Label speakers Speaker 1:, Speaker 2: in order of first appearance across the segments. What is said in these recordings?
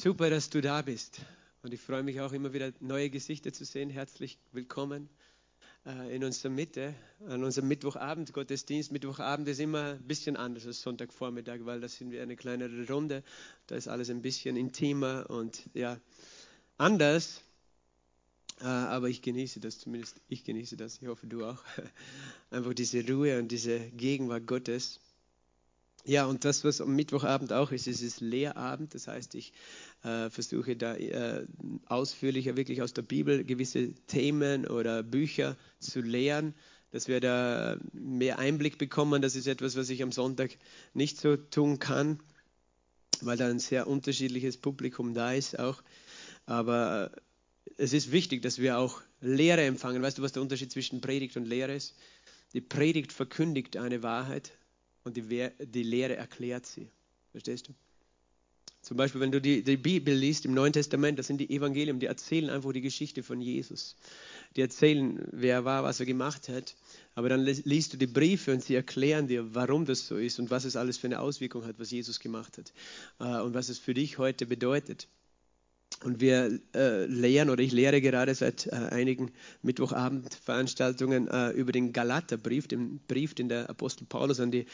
Speaker 1: Super, dass du da bist. Und ich freue mich auch immer wieder, neue Gesichter zu sehen. Herzlich willkommen äh, in unserer Mitte, an unserem Mittwochabend. Gottesdienst, Mittwochabend ist immer ein bisschen anders als Sonntagvormittag, weil da sind wir eine kleinere Runde. Da ist alles ein bisschen intimer und ja, anders. Äh, aber ich genieße das, zumindest ich genieße das. Ich hoffe, du auch. Einfach diese Ruhe und diese Gegenwart Gottes. Ja, und das, was am Mittwochabend auch ist, ist es Lehrabend. Das heißt, ich äh, versuche da äh, ausführlicher wirklich aus der Bibel gewisse Themen oder Bücher zu lehren, dass wir da mehr Einblick bekommen. Das ist etwas, was ich am Sonntag nicht so tun kann, weil da ein sehr unterschiedliches Publikum da ist auch. Aber äh, es ist wichtig, dass wir auch Lehre empfangen. Weißt du, was der Unterschied zwischen Predigt und Lehre ist? Die Predigt verkündigt eine Wahrheit und die, die Lehre erklärt sie. Verstehst du? Zum Beispiel, wenn du die, die, Bibel liest im Neuen Testament, das sind die Evangelien, die erzählen einfach die Geschichte von Jesus. Die erzählen, wer er war, was er gemacht hat. Aber dann liest du die Briefe und sie erklären dir, warum das so ist und was es alles für eine Auswirkung hat, was Jesus gemacht hat äh, und was es für dich heute bedeutet. Und wir äh, lehren, oder ich lehre gerade seit äh, einigen Mittwochabendveranstaltungen äh, über den Galaterbrief, den Brief, den der Apostel Paulus an die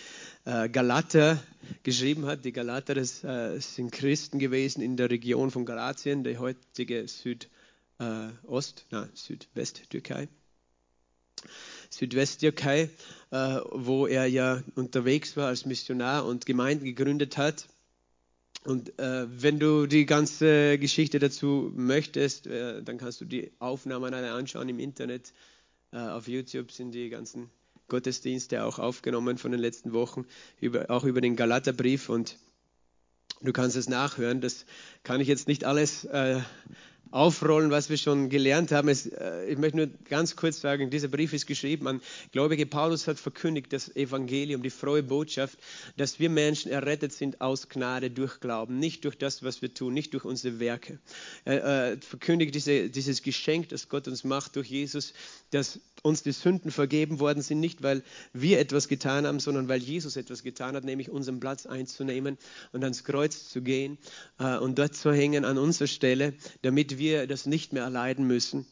Speaker 1: äh, Galater geschrieben hat. Die Galater, das äh, sind Christen gewesen in der Region von Galatien, der heutige Südost, äh, na, Südwesttürkei. Südwesttürkei, wo er ja unterwegs war als Missionar und Gemeinden gegründet hat. Und äh, wenn du die ganze Geschichte dazu möchtest, äh, dann kannst du die Aufnahmen alle anschauen im Internet. Äh, auf YouTube sind die ganzen Gottesdienste auch aufgenommen von den letzten Wochen, über, auch über den Galaterbrief. Und du kannst es nachhören. Das kann ich jetzt nicht alles äh, aufrollen, was wir schon gelernt haben. Es, äh, ich möchte nur ganz kurz sagen, dieser Brief ist geschrieben an Gläubige. Paulus hat verkündigt das Evangelium, die frohe Botschaft, dass wir Menschen errettet sind aus Gnade durch Glauben, nicht durch das, was wir tun, nicht durch unsere Werke. Er äh, verkündigt diese, dieses Geschenk, das Gott uns macht durch Jesus, dass uns die Sünden vergeben worden sind, nicht weil wir etwas getan haben, sondern weil Jesus etwas getan hat, nämlich unseren Platz einzunehmen und ans Kreuz zu gehen äh, und dort zu hängen an unserer Stelle, damit wir das nicht mehr erleiden müssen.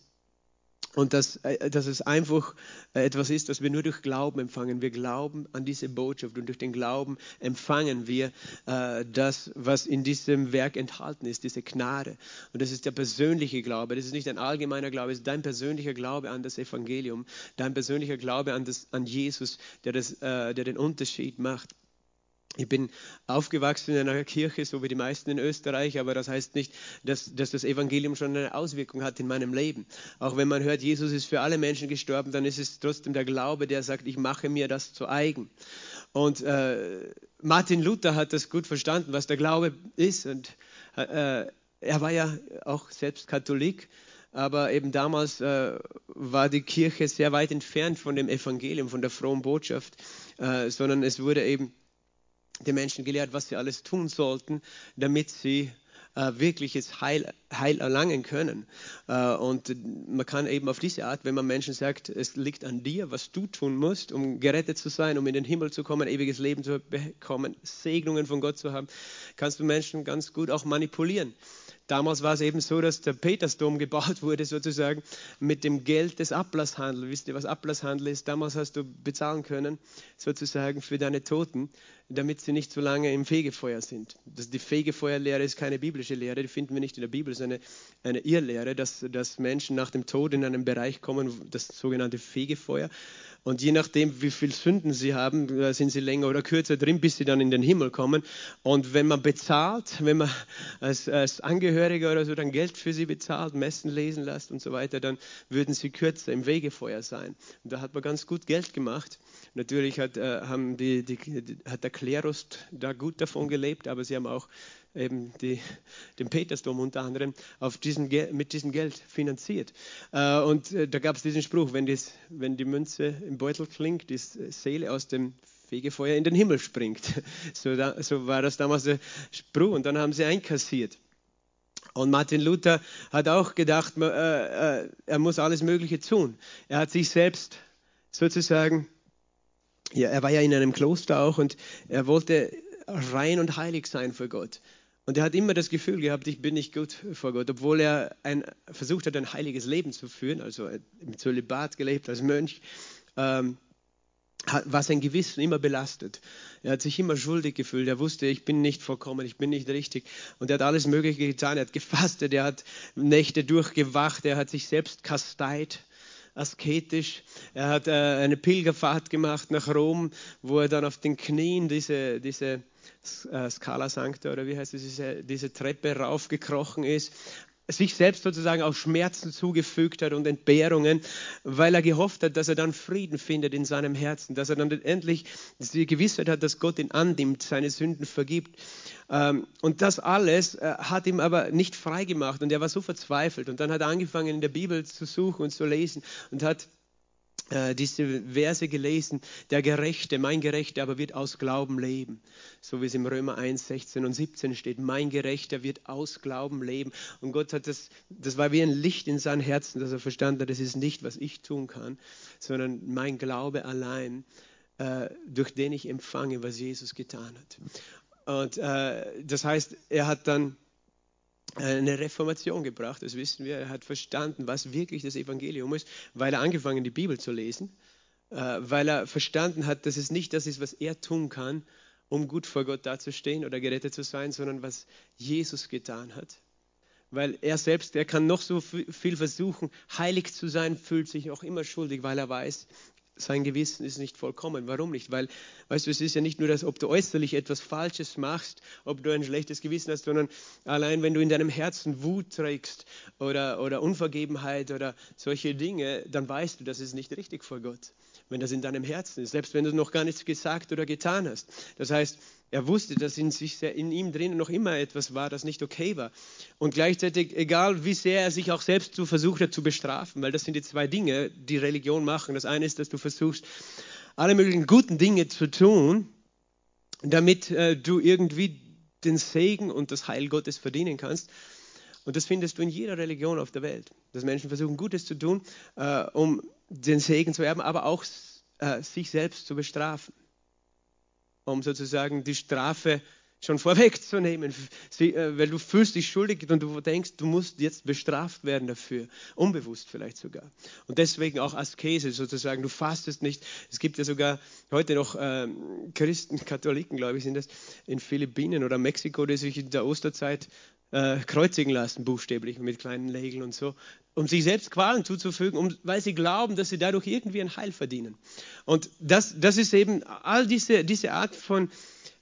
Speaker 1: Und dass, äh, dass es einfach äh, etwas ist, das wir nur durch Glauben empfangen. Wir glauben an diese Botschaft und durch den Glauben empfangen wir äh, das, was in diesem Werk enthalten ist, diese Gnade. Und das ist der persönliche Glaube. Das ist nicht ein allgemeiner Glaube, es ist dein persönlicher Glaube an das Evangelium, dein persönlicher Glaube an, das, an Jesus, der, das, äh, der den Unterschied macht. Ich bin aufgewachsen in einer Kirche, so wie die meisten in Österreich, aber das heißt nicht, dass, dass, das Evangelium schon eine Auswirkung hat in meinem Leben. Auch wenn man hört, Jesus ist für alle Menschen gestorben, dann ist es trotzdem der Glaube, der sagt, ich mache mir das zu eigen. Und äh, Martin Luther hat das gut verstanden, was der Glaube ist. Und äh, er war ja auch selbst Katholik, aber eben damals äh, war die Kirche sehr weit entfernt von dem Evangelium, von der frohen Botschaft, äh, sondern es wurde eben den Menschen gelehrt, was sie alles tun sollten, damit sie äh, wirkliches Heil, Heil erlangen können. Äh, und man kann eben auf diese Art, wenn man Menschen sagt, es liegt an dir, was du tun musst, um gerettet zu sein, um in den Himmel zu kommen, ewiges Leben zu bekommen, Segnungen von Gott zu haben, kannst du Menschen ganz gut auch manipulieren. Damals war es eben so, dass der Petersdom gebaut wurde, sozusagen mit dem Geld des Ablasshandels. Wisst ihr, was Ablasshandel ist? Damals hast du bezahlen können, sozusagen für deine Toten, damit sie nicht so lange im Fegefeuer sind. Das, die Fegefeuerlehre ist keine biblische Lehre, die finden wir nicht in der Bibel, sondern eine, eine Irrlehre, dass, dass Menschen nach dem Tod in einen Bereich kommen, das sogenannte Fegefeuer. Und je nachdem, wie viel Sünden sie haben, äh, sind sie länger oder kürzer drin, bis sie dann in den Himmel kommen. Und wenn man bezahlt, wenn man als, als Angehöriger oder so dann Geld für sie bezahlt, messen lesen lässt und so weiter, dann würden sie kürzer im Wegefeuer sein. Und da hat man ganz gut Geld gemacht. Natürlich hat, äh, haben die, die, hat der Klerus da gut davon gelebt, aber sie haben auch eben die, den Petersdom unter anderem auf diesen, mit diesem Geld finanziert. Äh, und äh, da gab es diesen Spruch, wenn, das, wenn die Münze im Beutel klingt, die Seele aus dem Fegefeuer in den Himmel springt. So, da, so war das damals der Spruch und dann haben sie einkassiert. Und Martin Luther hat auch gedacht, äh, er muss alles Mögliche tun. Er hat sich selbst sozusagen, ja, er war ja in einem Kloster auch und er wollte rein und heilig sein für Gott. Und er hat immer das Gefühl gehabt, ich bin nicht gut vor Gott, obwohl er ein, versucht hat, ein heiliges Leben zu führen, also im Zölibat gelebt als Mönch, ähm, war sein Gewissen immer belastet. Er hat sich immer schuldig gefühlt. Er wusste, ich bin nicht vollkommen, ich bin nicht richtig. Und er hat alles Mögliche getan. Er hat gefastet, er hat Nächte durchgewacht, er hat sich selbst kasteit asketisch. Er hat äh, eine Pilgerfahrt gemacht nach Rom, wo er dann auf den Knien diese, diese Scala Sancta oder wie heißt es, diese, diese Treppe raufgekrochen ist sich selbst sozusagen auch Schmerzen zugefügt hat und Entbehrungen, weil er gehofft hat, dass er dann Frieden findet in seinem Herzen, dass er dann endlich die Gewissheit hat, dass Gott ihn annimmt, seine Sünden vergibt. Ähm, und das alles äh, hat ihm aber nicht frei gemacht und er war so verzweifelt. Und dann hat er angefangen, in der Bibel zu suchen und zu lesen und hat äh, diese Verse gelesen, der Gerechte, mein Gerechter aber wird aus Glauben leben. So wie es im Römer 1, 16 und 17 steht, mein Gerechter wird aus Glauben leben. Und Gott hat das, das war wie ein Licht in sein Herzen, dass er verstanden hat, das ist nicht, was ich tun kann, sondern mein Glaube allein, äh, durch den ich empfange, was Jesus getan hat. Und äh, das heißt, er hat dann eine Reformation gebracht, das wissen wir. Er hat verstanden, was wirklich das Evangelium ist, weil er angefangen die Bibel zu lesen, äh, weil er verstanden hat, dass es nicht das ist, was er tun kann, um gut vor Gott dazustehen oder gerettet zu sein, sondern was Jesus getan hat. Weil er selbst, er kann noch so viel versuchen, heilig zu sein, fühlt sich auch immer schuldig, weil er weiß, sein Gewissen ist nicht vollkommen. Warum nicht? Weil, weißt du, es ist ja nicht nur das, ob du äußerlich etwas Falsches machst, ob du ein schlechtes Gewissen hast, sondern allein, wenn du in deinem Herzen Wut trägst oder, oder Unvergebenheit oder solche Dinge, dann weißt du, das ist nicht richtig vor Gott. Wenn das in deinem Herzen ist, selbst wenn du noch gar nichts gesagt oder getan hast. Das heißt, er wusste, dass in, sich, in ihm drinnen noch immer etwas war, das nicht okay war. Und gleichzeitig, egal wie sehr er sich auch selbst so versucht hat zu bestrafen, weil das sind die zwei Dinge, die Religion machen. Das eine ist, dass du versuchst, alle möglichen guten Dinge zu tun, damit äh, du irgendwie den Segen und das Heil Gottes verdienen kannst. Und das findest du in jeder Religion auf der Welt, dass Menschen versuchen, Gutes zu tun, äh, um den Segen zu erben, aber auch äh, sich selbst zu bestrafen um sozusagen die Strafe schon vorwegzunehmen, äh, weil du fühlst dich schuldig und du denkst, du musst jetzt bestraft werden dafür, unbewusst vielleicht sogar. Und deswegen auch Askese sozusagen, du fastest nicht. Es gibt ja sogar heute noch äh, Christen, Katholiken, glaube ich, sind das in Philippinen oder Mexiko, die sich in der Osterzeit äh, kreuzigen lassen, buchstäblich mit kleinen Nägeln und so, um sich selbst Qualen zuzufügen, um, weil sie glauben, dass sie dadurch irgendwie ein Heil verdienen. Und das, das ist eben all diese, diese Art von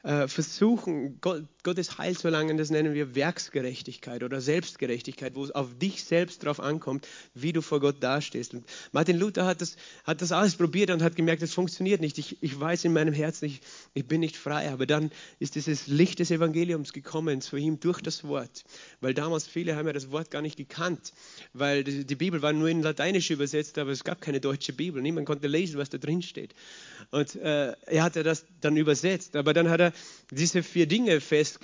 Speaker 1: äh, versuchen, Gott, Gottes Heil zu erlangen, das nennen wir Werksgerechtigkeit oder Selbstgerechtigkeit, wo es auf dich selbst drauf ankommt, wie du vor Gott dastehst. Und Martin Luther hat das, hat das alles probiert und hat gemerkt, es funktioniert nicht. Ich, ich weiß in meinem Herzen, ich, ich bin nicht frei. Aber dann ist dieses Licht des Evangeliums gekommen zu ihm durch das Wort. Weil damals viele haben ja das Wort gar nicht gekannt, weil die, die Bibel war nur in Lateinisch übersetzt, aber es gab keine deutsche Bibel. Niemand konnte lesen, was da drin steht. Und äh, er hatte das dann übersetzt. Aber dann hat er diese vier Dinge fest,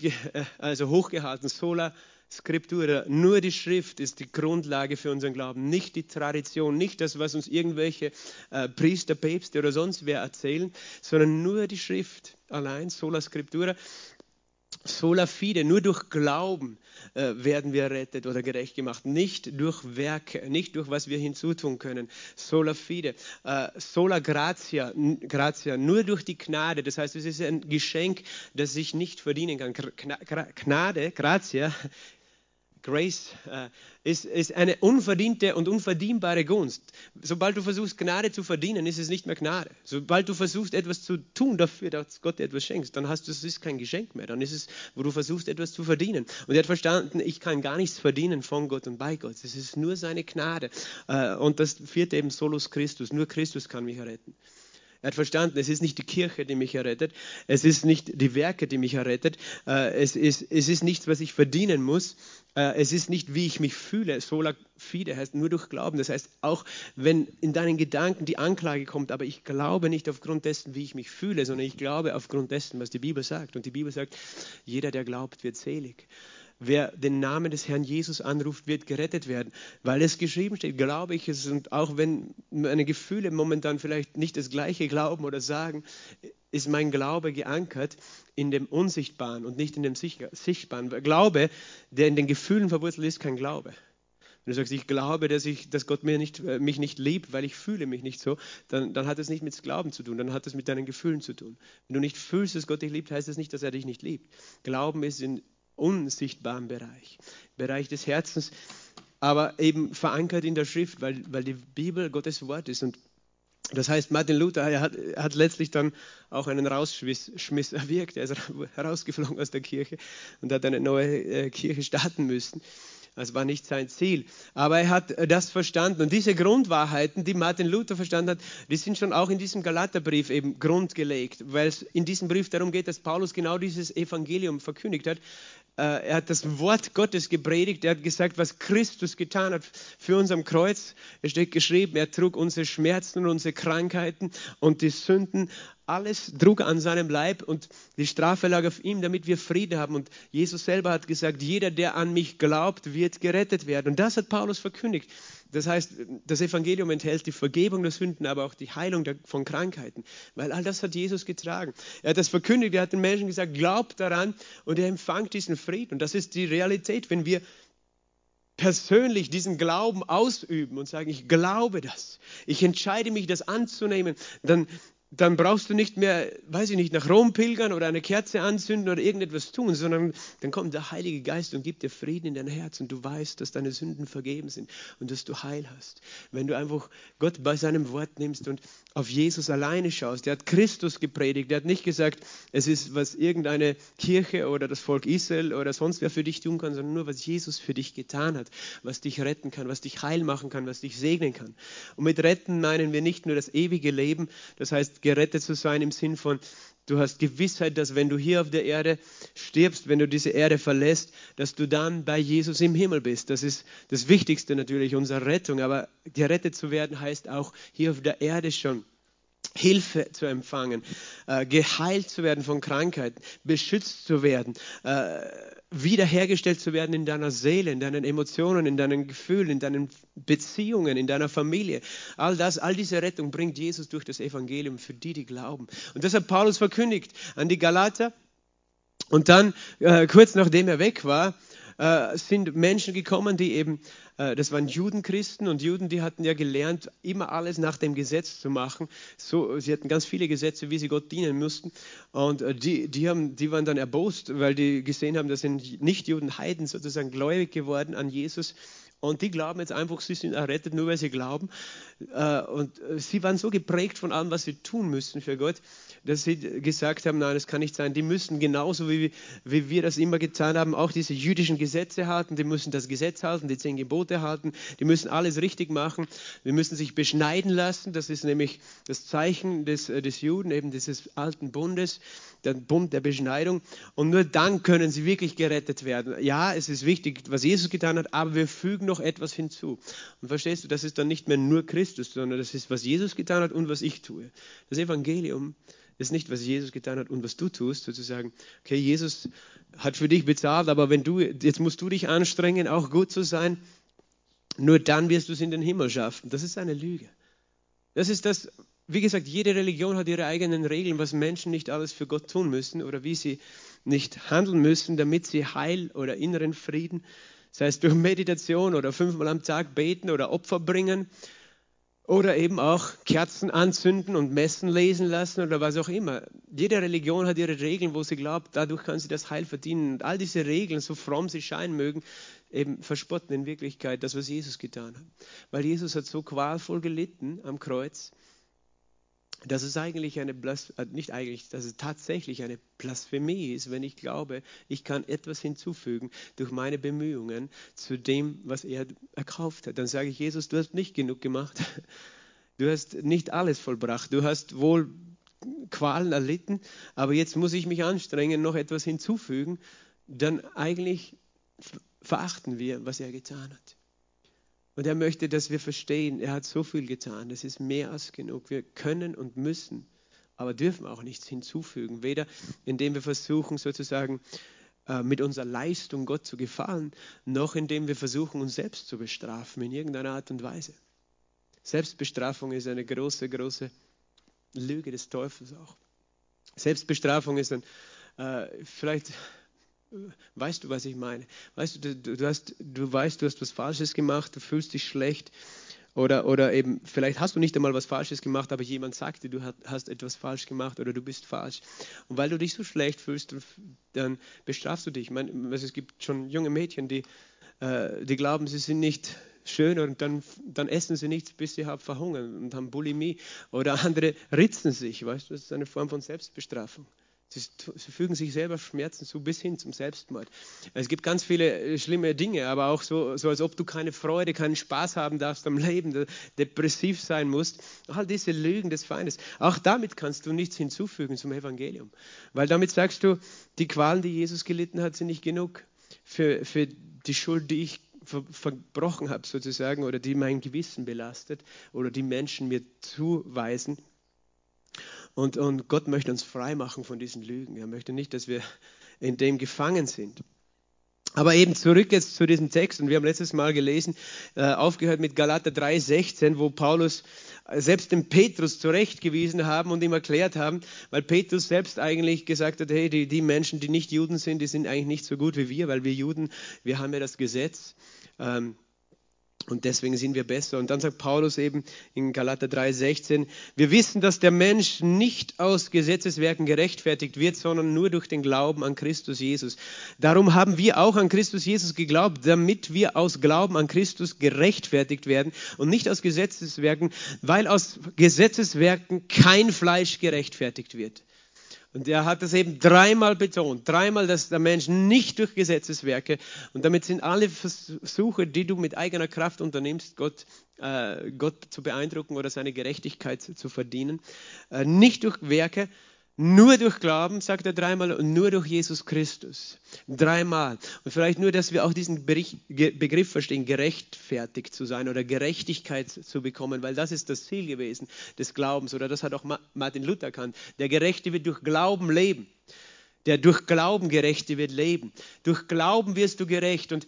Speaker 1: also hochgehalten, sola Scriptura, nur die Schrift ist die Grundlage für unseren Glauben, nicht die Tradition, nicht das, was uns irgendwelche äh, Priester, Päpste oder sonst wer erzählen, sondern nur die Schrift allein, sola Scriptura. Sola fide, nur durch Glauben äh, werden wir errettet oder gerecht gemacht, nicht durch Werke, nicht durch was wir hinzutun können. Sola fide, äh, sola gratia, gratia, nur durch die Gnade. Das heißt, es ist ein Geschenk, das ich nicht verdienen kann. Gnade, gratia, Grace äh, ist, ist, eine unverdiente und unverdienbare Gunst. Sobald du versuchst, Gnade zu verdienen, ist es nicht mehr Gnade. Sobald du versuchst, etwas zu tun dafür, dass Gott dir etwas schenkt, dann hast du, es ist kein Geschenk mehr. Dann ist es, wo du versuchst, etwas zu verdienen. Und er hat verstanden, ich kann gar nichts verdienen von Gott und bei Gott. Es ist nur seine Gnade. Äh, und das vierte eben Solus Christus. Nur Christus kann mich erretten. Er hat verstanden, es ist nicht die Kirche, die mich errettet, es ist nicht die Werke, die mich errettet, äh, es ist, es ist nichts, was ich verdienen muss, äh, es ist nicht, wie ich mich fühle. Sola fide heißt nur durch Glauben. Das heißt, auch wenn in deinen Gedanken die Anklage kommt, aber ich glaube nicht aufgrund dessen, wie ich mich fühle, sondern ich glaube aufgrund dessen, was die Bibel sagt. Und die Bibel sagt, jeder, der glaubt, wird selig. Wer den Namen des Herrn Jesus anruft, wird gerettet werden, weil es geschrieben steht, glaube ich es. Und auch wenn meine Gefühle momentan vielleicht nicht das Gleiche glauben oder sagen, ist mein Glaube geankert in dem Unsichtbaren und nicht in dem Sichtbaren. Glaube, der in den Gefühlen verwurzelt ist, kein Glaube. Wenn du sagst, ich glaube, dass, ich, dass Gott mir nicht, äh, mich nicht liebt, weil ich fühle mich nicht so, dann, dann hat das nicht mit Glauben zu tun, dann hat das mit deinen Gefühlen zu tun. Wenn du nicht fühlst, dass Gott dich liebt, heißt das nicht, dass er dich nicht liebt. Glauben ist in unsichtbaren Bereich, Bereich des Herzens, aber eben verankert in der Schrift, weil, weil die Bibel Gottes Wort ist. Und das heißt, Martin Luther er hat, hat letztlich dann auch einen Rausschmiss erwirkt. Er ist herausgeflogen aus der Kirche und hat eine neue äh, Kirche starten müssen. Das war nicht sein Ziel. Aber er hat äh, das verstanden. Und diese Grundwahrheiten, die Martin Luther verstanden hat, die sind schon auch in diesem Galaterbrief eben grundgelegt, weil es in diesem Brief darum geht, dass Paulus genau dieses Evangelium verkündigt hat. Äh, er hat das Wort Gottes gepredigt. Er hat gesagt, was Christus getan hat für uns am Kreuz. Es steht geschrieben, er trug unsere Schmerzen und unsere Krankheiten und die Sünden. Alles trug an seinem Leib und die Strafe lag auf ihm, damit wir Frieden haben. Und Jesus selber hat gesagt, jeder, der an mich glaubt, wird gerettet werden. Und das hat Paulus verkündigt. Das heißt, das Evangelium enthält die Vergebung der Sünden, aber auch die Heilung von Krankheiten, weil all das hat Jesus getragen. Er hat das verkündigt, er hat den Menschen gesagt, glaubt daran. Und er empfangt diesen Frieden. Und das ist die Realität, wenn wir persönlich diesen Glauben ausüben und sagen, ich glaube das, ich entscheide mich, das anzunehmen, dann, dann brauchst du nicht mehr, weiß ich nicht, nach Rom pilgern oder eine Kerze anzünden oder irgendetwas tun, sondern dann kommt der Heilige Geist und gibt dir Frieden in dein Herz und du weißt, dass deine Sünden vergeben sind und dass du Heil hast. Wenn du einfach Gott bei seinem Wort nimmst und auf Jesus alleine schaust, der hat Christus gepredigt, der hat nicht gesagt, es ist, was irgendeine Kirche oder das Volk Israel oder sonst wer für dich tun kann, sondern nur, was Jesus für dich getan hat, was dich retten kann, was dich heil machen kann, was dich segnen kann. Und mit retten meinen wir nicht nur das ewige Leben, das heißt, gerettet zu sein im Sinn von, du hast Gewissheit, dass wenn du hier auf der Erde stirbst, wenn du diese Erde verlässt, dass du dann bei Jesus im Himmel bist. Das ist das Wichtigste natürlich, unsere Rettung. Aber gerettet zu werden heißt auch hier auf der Erde schon Hilfe zu empfangen, äh, geheilt zu werden von Krankheiten, beschützt zu werden, äh, wiederhergestellt zu werden in deiner Seele, in deinen Emotionen, in deinen Gefühlen, in deinen Beziehungen, in deiner Familie. All das, all diese Rettung bringt Jesus durch das Evangelium für die, die glauben. Und das hat Paulus verkündigt an die Galater. Und dann, äh, kurz nachdem er weg war, äh, sind Menschen gekommen, die eben, äh, das waren Judenchristen und Juden, die hatten ja gelernt, immer alles nach dem Gesetz zu machen. So, sie hatten ganz viele Gesetze, wie sie Gott dienen mussten. Und äh, die, die, haben, die waren dann erbost, weil die gesehen haben, dass sind Nicht-Juden, Heiden sozusagen gläubig geworden an Jesus. Und die glauben jetzt einfach, sie sind errettet, nur weil sie glauben. Äh, und äh, sie waren so geprägt von allem, was sie tun müssen für Gott, dass sie gesagt haben, nein, das kann nicht sein. Die müssen genauso wie, wie wir das immer getan haben, auch diese jüdischen Gesetze halten. Die müssen das Gesetz halten, die zehn Gebote halten. Die müssen alles richtig machen. Die müssen sich beschneiden lassen. Das ist nämlich das Zeichen des, äh, des Juden, eben dieses alten Bundes, der Bund der Beschneidung. Und nur dann können sie wirklich gerettet werden. Ja, es ist wichtig, was Jesus getan hat, aber wir fügen noch etwas hinzu. Und verstehst du, das ist dann nicht mehr nur Christus, sondern das ist, was Jesus getan hat und was ich tue. Das Evangelium ist nicht, was Jesus getan hat und was du tust, sozusagen, okay, Jesus hat für dich bezahlt, aber wenn du, jetzt musst du dich anstrengen, auch gut zu sein, nur dann wirst du es in den Himmel schaffen. Das ist eine Lüge. Das ist das, wie gesagt, jede Religion hat ihre eigenen Regeln, was Menschen nicht alles für Gott tun müssen oder wie sie nicht handeln müssen, damit sie Heil oder inneren Frieden, sei es durch Meditation oder fünfmal am Tag beten oder Opfer bringen, oder eben auch Kerzen anzünden und Messen lesen lassen oder was auch immer. Jede Religion hat ihre Regeln, wo sie glaubt, dadurch kann sie das Heil verdienen. Und all diese Regeln, so fromm sie scheinen mögen, eben verspotten in Wirklichkeit das, was Jesus getan hat. Weil Jesus hat so qualvoll gelitten am Kreuz, dass es eigentlich eine Blas äh, nicht eigentlich, dass es tatsächlich eine Blasphemie ist, wenn ich glaube, ich kann etwas hinzufügen durch meine Bemühungen zu dem, was er erkauft hat. Dann sage ich, Jesus, du hast nicht genug gemacht. Du hast nicht alles vollbracht. Du hast wohl Qualen erlitten, aber jetzt muss ich mich anstrengen, noch etwas hinzufügen. Dann eigentlich verachten wir, was er getan hat. Und er möchte, dass wir verstehen, er hat so viel getan, das ist mehr als genug. Wir können und müssen, aber dürfen auch nichts hinzufügen. Weder indem wir versuchen, sozusagen äh, mit unserer Leistung Gott zu gefallen, noch indem wir versuchen, uns selbst zu bestrafen in irgendeiner Art und Weise. Selbstbestrafung ist eine große, große Lüge des Teufels auch. Selbstbestrafung ist dann äh, vielleicht Weißt du, was ich meine? Weißt du, du, du, hast, du weißt, du hast was Falsches gemacht, du fühlst dich schlecht oder, oder eben, vielleicht hast du nicht einmal was Falsches gemacht, aber jemand sagt dir, du hast etwas falsch gemacht oder du bist falsch. Und weil du dich so schlecht fühlst, dann bestrafst du dich. Ich meine, es gibt schon junge Mädchen, die, äh, die glauben, sie sind nicht schön und dann, dann essen sie nichts, bis sie haben verhungern und haben Bulimie. Oder andere ritzen sich, weißt du, das ist eine Form von Selbstbestrafung. Sie, sie, fügen sich selber Schmerzen zu, bis hin zum Selbstmord. Es gibt ganz viele äh, schlimme Dinge, aber auch so, so als ob du keine Freude, keinen Spaß haben darfst am Leben, depressiv sein musst. All diese Lügen des Feindes. Auch damit kannst du nichts hinzufügen zum Evangelium. Weil damit sagst du, die Qualen, die Jesus gelitten hat, sind nicht genug für, für die Schuld, die ich verbrochen habe, sozusagen, oder die mein Gewissen belastet, oder die Menschen mir zuweisen. Und, und Gott möchte uns frei machen von diesen Lügen. Er möchte nicht, dass wir in dem gefangen sind. Aber eben zurück jetzt zu diesem Text, und wir haben letztes Mal gelesen, äh, aufgehört mit Galater 3,16, wo Paulus äh, selbst den Petrus zurechtgewiesen haben und ihm erklärt haben, weil Petrus selbst eigentlich gesagt hat, hey, die, die Menschen, die nicht Juden sind, die sind eigentlich nicht so gut wie wir, weil wir Juden, wir haben ja das Gesetz. Ähm, und deswegen sind wir besser. Und dann sagt Paulus eben in Galater 3,16, wir wissen, dass der Mensch nicht aus Gesetzeswerken gerechtfertigt wird, sondern nur durch den Glauben an Christus Jesus. Darum haben wir auch an Christus Jesus geglaubt, damit wir aus Glauben an Christus gerechtfertigt werden und nicht aus Gesetzeswerken, weil aus Gesetzeswerken kein Fleisch gerechtfertigt wird. Und er hat das eben dreimal betont, dreimal, dass der Mensch nicht durch Gesetzeswerke, und damit sind alle Versuche, die du mit eigener Kraft unternimmst, Gott, äh, Gott zu beeindrucken oder seine Gerechtigkeit zu verdienen, äh, nicht durch Werke, nur durch Glauben, sagt er dreimal, und nur durch Jesus Christus. Dreimal. Und vielleicht nur, dass wir auch diesen Begriff verstehen, gerechtfertigt zu sein oder Gerechtigkeit zu bekommen, weil das ist das Ziel gewesen des Glaubens. Oder das hat auch Martin Luther erkannt. Der Gerechte wird durch Glauben leben. Der durch Glauben Gerechte wird leben. Durch Glauben wirst du gerecht. Und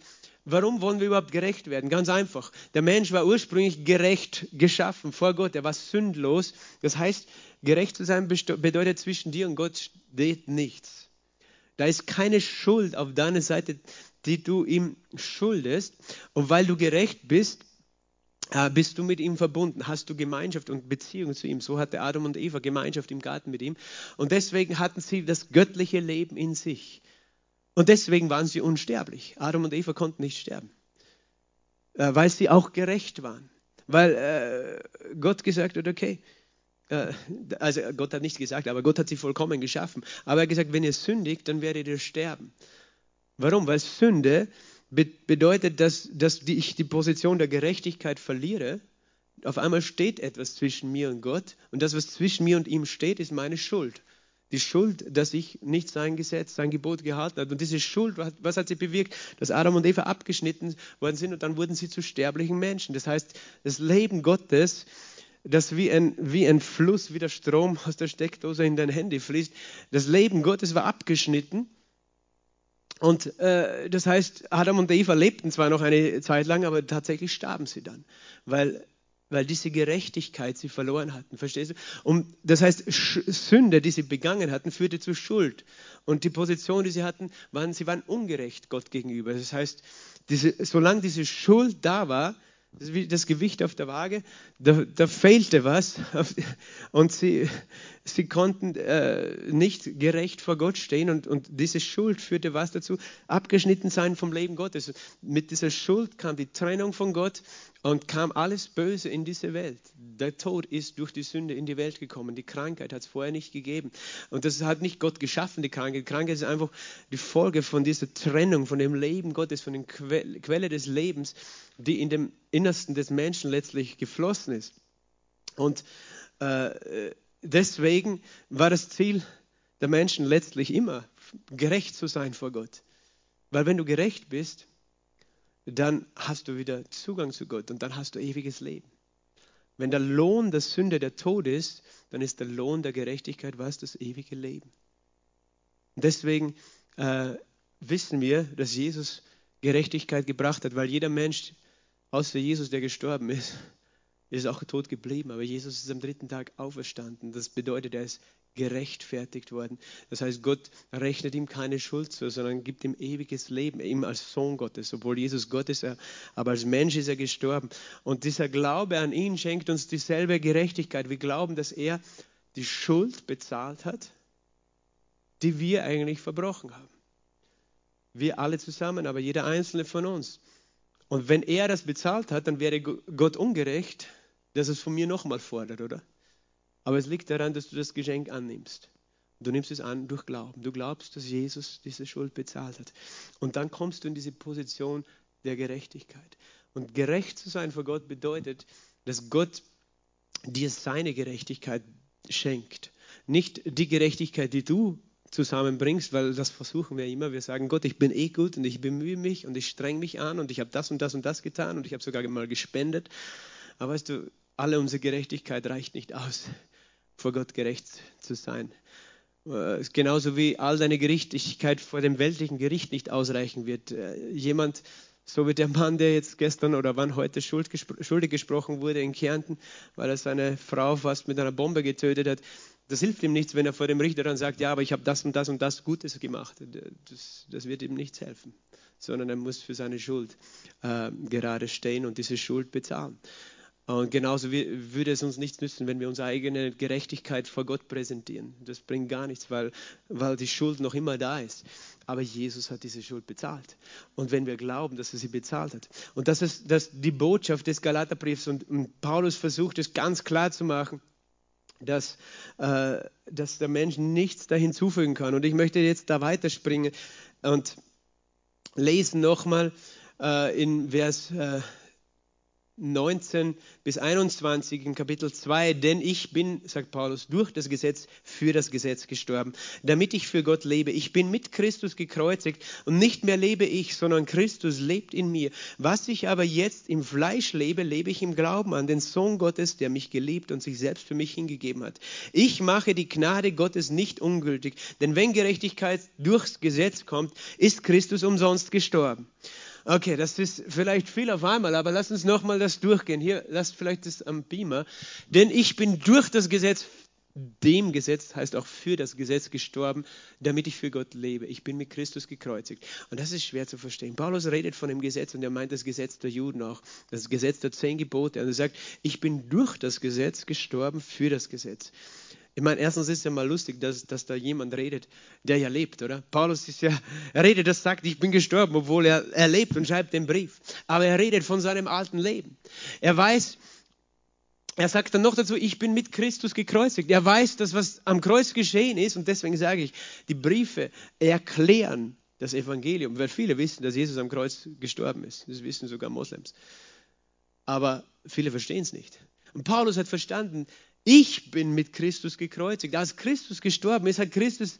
Speaker 1: Warum wollen wir überhaupt gerecht werden? Ganz einfach. Der Mensch war ursprünglich gerecht geschaffen vor Gott. Er war sündlos. Das heißt, gerecht zu sein bedeutet, zwischen dir und Gott steht nichts. Da ist keine Schuld auf deiner Seite, die du ihm schuldest. Und weil du gerecht bist, äh, bist du mit ihm verbunden, hast du Gemeinschaft und Beziehung zu ihm. So hatte Adam und Eva Gemeinschaft im Garten mit ihm. Und deswegen hatten sie das göttliche Leben in sich. Und deswegen waren sie unsterblich. Adam und Eva konnten nicht sterben, äh, weil sie auch gerecht waren. Weil äh, Gott gesagt hat, okay, äh, also Gott hat nicht gesagt, aber Gott hat sie vollkommen geschaffen. Aber er hat gesagt, wenn ihr sündigt, dann werdet ihr sterben. Warum? Weil Sünde bedeutet, dass, dass ich die Position der Gerechtigkeit verliere. Auf einmal steht etwas zwischen mir und Gott und das, was zwischen mir und ihm steht, ist meine Schuld die Schuld, dass ich nicht sein Gesetz, sein Gebot gehalten habe. Und diese Schuld, was hat sie bewirkt? Dass Adam und Eva abgeschnitten worden sind und dann wurden sie zu sterblichen Menschen. Das heißt, das Leben Gottes, das wie ein, wie ein Fluss, wie der Strom aus der Steckdose in dein Handy fließt, das Leben Gottes war abgeschnitten. Und äh, das heißt, Adam und Eva lebten zwar noch eine Zeit lang, aber tatsächlich starben sie dann, weil weil diese Gerechtigkeit sie verloren hatten. Verstehst du? Und das heißt, Sünde, die sie begangen hatten, führte zu Schuld. Und die Position, die sie hatten, waren, sie waren ungerecht Gott gegenüber. Das heißt, diese, solange diese Schuld da war, das, Gewicht auf der Waage, da, da fehlte was und sie, sie konnten äh, nicht gerecht vor Gott stehen und, und diese Schuld führte was dazu? Abgeschnitten sein vom Leben Gottes. Mit dieser Schuld kam die Trennung von Gott und kam alles Böse in diese Welt. Der Tod ist durch die Sünde in die Welt gekommen. Die Krankheit hat es vorher nicht gegeben. Und das hat nicht Gott geschaffen, die Krankheit. Die Krankheit ist einfach die Folge von dieser Trennung, von dem Leben Gottes, von der Quelle des Lebens, die in dem Innersten des Menschen letztlich geflossen ist. Und äh, deswegen war das Ziel der Menschen letztlich immer, gerecht zu sein vor Gott. Weil wenn du gerecht bist, dann hast du wieder Zugang zu Gott und dann hast du ewiges Leben. Wenn der Lohn der Sünde der Tod ist, dann ist der Lohn der Gerechtigkeit was? Das ewige Leben. Deswegen äh, wissen wir, dass Jesus Gerechtigkeit gebracht hat, weil jeder Mensch, außer Jesus, der gestorben ist, Er ist auch tot geblieben, aber Jesus ist am dritten Tag auferstanden. Das bedeutet, er ist gerechtfertigt worden. Das heißt, Gott rechnet ihm keine Schuld zu, sondern gibt ihm ewiges Leben, ihm als Sohn Gottes. Obwohl Jesus Gott ist, aber als Mensch ist er gestorben. Und dieser Glaube an ihn schenkt uns dieselbe Gerechtigkeit. Wir glauben, dass er die Schuld bezahlt hat, die wir eigentlich verbrochen haben. Wir alle zusammen, aber jeder einzelne von uns. Und wenn er das bezahlt hat, dann wäre Gott ungerecht, dass es von mir nochmal fordert, oder? Aber es liegt daran, dass du das Geschenk annimmst. Du nimmst es an durch Glauben. Du glaubst, dass Jesus diese Schuld bezahlt hat. Und dann kommst du in diese Position der Gerechtigkeit. Und gerecht zu sein vor Gott bedeutet, dass Gott dir seine Gerechtigkeit schenkt. Nicht die Gerechtigkeit, die du zusammenbringst, weil das versuchen wir immer. Wir sagen, Gott, ich bin eh gut und ich bemühe mich und ich streng mich an und ich habe das und das und das getan und ich habe sogar mal gespendet. Aber weißt du, alle unsere Gerechtigkeit reicht nicht aus, vor Gott gerecht zu sein. Äh, genauso wie all deine Gerechtigkeit vor dem weltlichen Gericht nicht ausreichen wird. Äh, jemand, so wie der Mann, der jetzt gestern oder wann heute schuldig gesprochen wurde in Kärnten, weil er seine Frau fast mit einer Bombe getötet hat, das hilft ihm nichts, wenn er vor dem Richter dann sagt, ja, aber ich habe das und das und das Gutes gemacht. Das, das wird ihm nichts helfen, sondern er muss für seine Schuld äh, gerade stehen und diese Schuld bezahlen. Und genauso würde es uns nichts nützen, wenn wir unsere eigene Gerechtigkeit vor Gott präsentieren. Das bringt gar nichts, weil, weil die Schuld noch immer da ist. Aber Jesus hat diese Schuld bezahlt. Und wenn wir glauben, dass er sie bezahlt hat. Und das ist das, die Botschaft des Galaterbriefs. Und, und Paulus versucht es ganz klar zu machen, dass, äh, dass der Mensch nichts da hinzufügen kann. Und ich möchte jetzt da weiterspringen und lesen nochmal äh, in Vers äh, 19 bis 21 in Kapitel 2, denn ich bin, sagt Paulus, durch das Gesetz für das Gesetz gestorben, damit ich für Gott lebe. Ich bin mit Christus gekreuzigt und nicht mehr lebe ich, sondern Christus lebt in mir. Was ich aber jetzt im Fleisch lebe, lebe ich im Glauben an den Sohn Gottes, der mich geliebt und sich selbst für mich hingegeben hat. Ich mache die Gnade Gottes nicht ungültig, denn wenn Gerechtigkeit durchs Gesetz kommt, ist Christus umsonst gestorben. Okay, das ist vielleicht viel auf einmal, aber lass uns nochmal das durchgehen. Hier, lasst vielleicht das am Beamer. Denn ich bin durch das Gesetz, dem Gesetz heißt auch für das Gesetz gestorben, damit ich für Gott lebe. Ich bin mit Christus gekreuzigt. Und das ist schwer zu verstehen. Paulus redet von dem Gesetz und er meint das Gesetz der Juden auch, das Gesetz der zehn Gebote. Und er sagt, ich bin durch das Gesetz gestorben für das Gesetz. Ich meine, erstens ist es ja mal lustig, dass, dass da jemand redet, der ja lebt, oder? Paulus ist ja, er redet, das sagt, ich bin gestorben, obwohl er, er lebt und schreibt den Brief. Aber er redet von seinem alten Leben. Er weiß, er sagt dann noch dazu, ich bin mit Christus gekreuzigt. Er weiß, dass was am Kreuz geschehen ist und deswegen sage ich, die Briefe erklären das Evangelium, weil viele wissen, dass Jesus am Kreuz gestorben ist. Das wissen sogar Moslems. Aber viele verstehen es nicht. Und Paulus hat verstanden, ich bin mit Christus gekreuzigt. Als Christus gestorben ist, hat Christus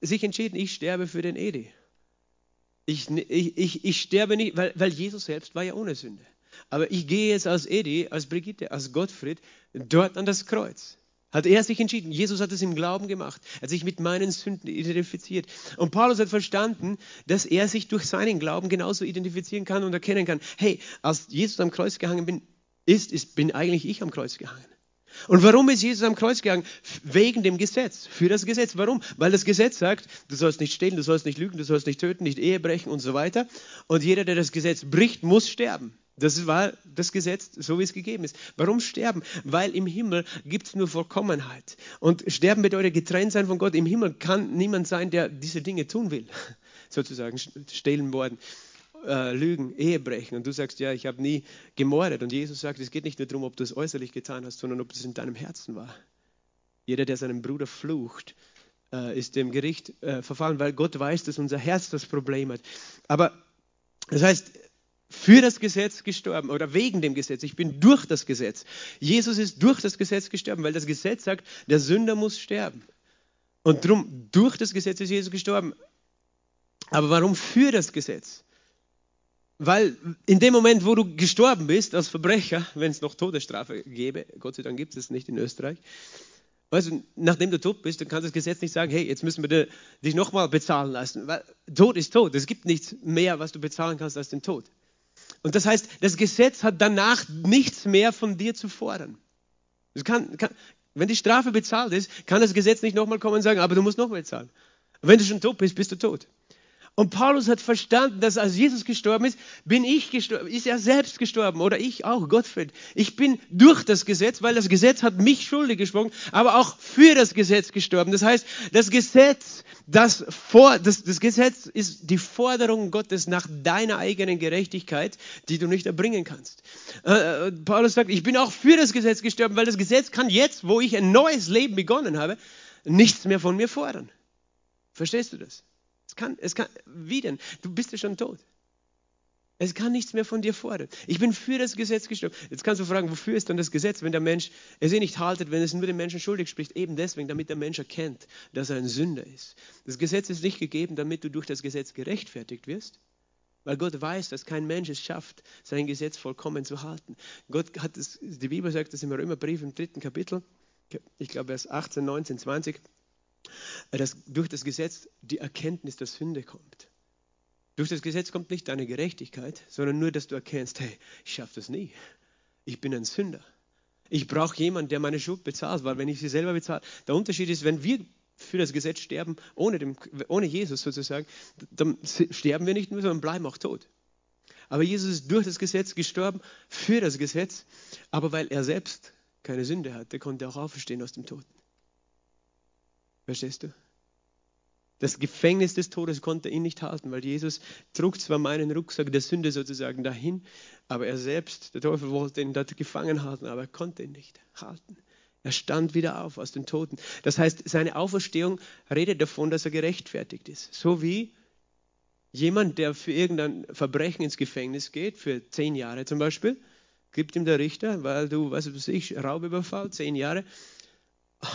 Speaker 1: sich entschieden, ich sterbe für den Edi. Ich, ich, ich, ich sterbe nicht, weil, weil Jesus selbst war ja ohne Sünde. Aber ich gehe jetzt als Edi, als Brigitte, als Gottfried dort an das Kreuz. Hat er sich entschieden. Jesus hat es im Glauben gemacht. Er hat sich mit meinen Sünden identifiziert. Und Paulus hat verstanden, dass er sich durch seinen Glauben genauso identifizieren kann und erkennen kann, hey, als Jesus am Kreuz gehangen bin, ist, ist bin eigentlich ich am Kreuz gehangen. Und warum ist Jesus am Kreuz gegangen? Wegen dem Gesetz, für das Gesetz. Warum? Weil das Gesetz sagt, du sollst nicht stehlen, du sollst nicht lügen, du sollst nicht töten, nicht Ehe brechen und so weiter. Und jeder, der das Gesetz bricht, muss sterben. Das war das Gesetz, so wie es gegeben ist. Warum sterben? Weil im Himmel gibt es nur Vollkommenheit. Und sterben bedeutet getrennt sein von Gott. Im Himmel kann niemand sein, der diese Dinge tun will. Sozusagen stehlen worden äh, lügen, Ehe brechen und du sagst, ja, ich habe nie gemordet. Und Jesus sagt, es geht nicht nur darum, ob du es äußerlich getan hast, sondern ob es in deinem Herzen war. Jeder, der seinem Bruder flucht, äh, ist dem Gericht äh, verfallen, weil Gott weiß, dass unser Herz das Problem hat. Aber das heißt, für das Gesetz gestorben oder wegen dem Gesetz. Ich bin durch das Gesetz. Jesus ist durch das Gesetz gestorben, weil das Gesetz sagt, der Sünder muss sterben. Und darum, durch das Gesetz ist Jesus gestorben. Aber warum für das Gesetz? Weil in dem Moment, wo du gestorben bist als Verbrecher, wenn es noch Todesstrafe gäbe, Gott sei Dank gibt es nicht in Österreich, weißt du, nachdem du tot bist, dann kann das Gesetz nicht sagen, hey, jetzt müssen wir dich nochmal bezahlen lassen. Weil Tod ist Tod. Es gibt nichts mehr, was du bezahlen kannst als den Tod. Und das heißt, das Gesetz hat danach nichts mehr von dir zu fordern. Kann, kann, wenn die Strafe bezahlt ist, kann das Gesetz nicht nochmal kommen und sagen, aber du musst nochmal zahlen. Wenn du schon tot bist, bist du tot. Und Paulus hat verstanden, dass als Jesus gestorben ist, bin ich gestorben, ist er selbst gestorben oder ich auch, Gottfried. Ich bin durch das Gesetz, weil das Gesetz hat mich schuldig gesprochen, aber auch für das Gesetz gestorben. Das heißt, das Gesetz, das, vor, das, das Gesetz ist die Forderung Gottes nach deiner eigenen Gerechtigkeit, die du nicht erbringen kannst. Äh, äh, Paulus sagt, ich bin auch für das Gesetz gestorben, weil das Gesetz kann jetzt, wo ich ein neues Leben begonnen habe, nichts mehr von mir fordern. Verstehst du das? Es kann, es kann, wie denn? Du bist ja schon tot. Es kann nichts mehr von dir fordern. Ich bin für das Gesetz gestorben. Jetzt kannst du fragen, wofür ist dann das Gesetz, wenn der Mensch es eh nicht haltet, wenn es nur den Menschen schuldig spricht? Eben deswegen, damit der Mensch erkennt, dass er ein Sünder ist. Das Gesetz ist nicht gegeben, damit du durch das Gesetz gerechtfertigt wirst, weil Gott weiß, dass kein Mensch es schafft, sein Gesetz vollkommen zu halten. Gott hat es, die Bibel sagt das im Römerbrief im dritten Kapitel, ich glaube Vers 18, 19, 20 dass durch das Gesetz die Erkenntnis der Sünde kommt. Durch das Gesetz kommt nicht deine Gerechtigkeit, sondern nur, dass du erkennst, hey, ich schaffe das nie. Ich bin ein Sünder. Ich brauche jemanden, der meine Schuld bezahlt, weil wenn ich sie selber bezahle, der Unterschied ist, wenn wir für das Gesetz sterben, ohne, dem, ohne Jesus sozusagen, dann sterben wir nicht nur, sondern bleiben auch tot. Aber Jesus ist durch das Gesetz gestorben, für das Gesetz, aber weil er selbst keine Sünde hatte, konnte er auch auferstehen aus dem Toten. Verstehst du? Das Gefängnis des Todes konnte ihn nicht halten, weil Jesus trug zwar meinen Rucksack der Sünde sozusagen dahin, aber er selbst, der Teufel wollte ihn dort gefangen halten, aber er konnte ihn nicht halten. Er stand wieder auf aus den Toten. Das heißt, seine Auferstehung redet davon, dass er gerechtfertigt ist. So wie jemand, der für irgendein Verbrechen ins Gefängnis geht, für zehn Jahre zum Beispiel, gibt ihm der Richter, weil du, was weiß ich, Raubüberfall, zehn Jahre,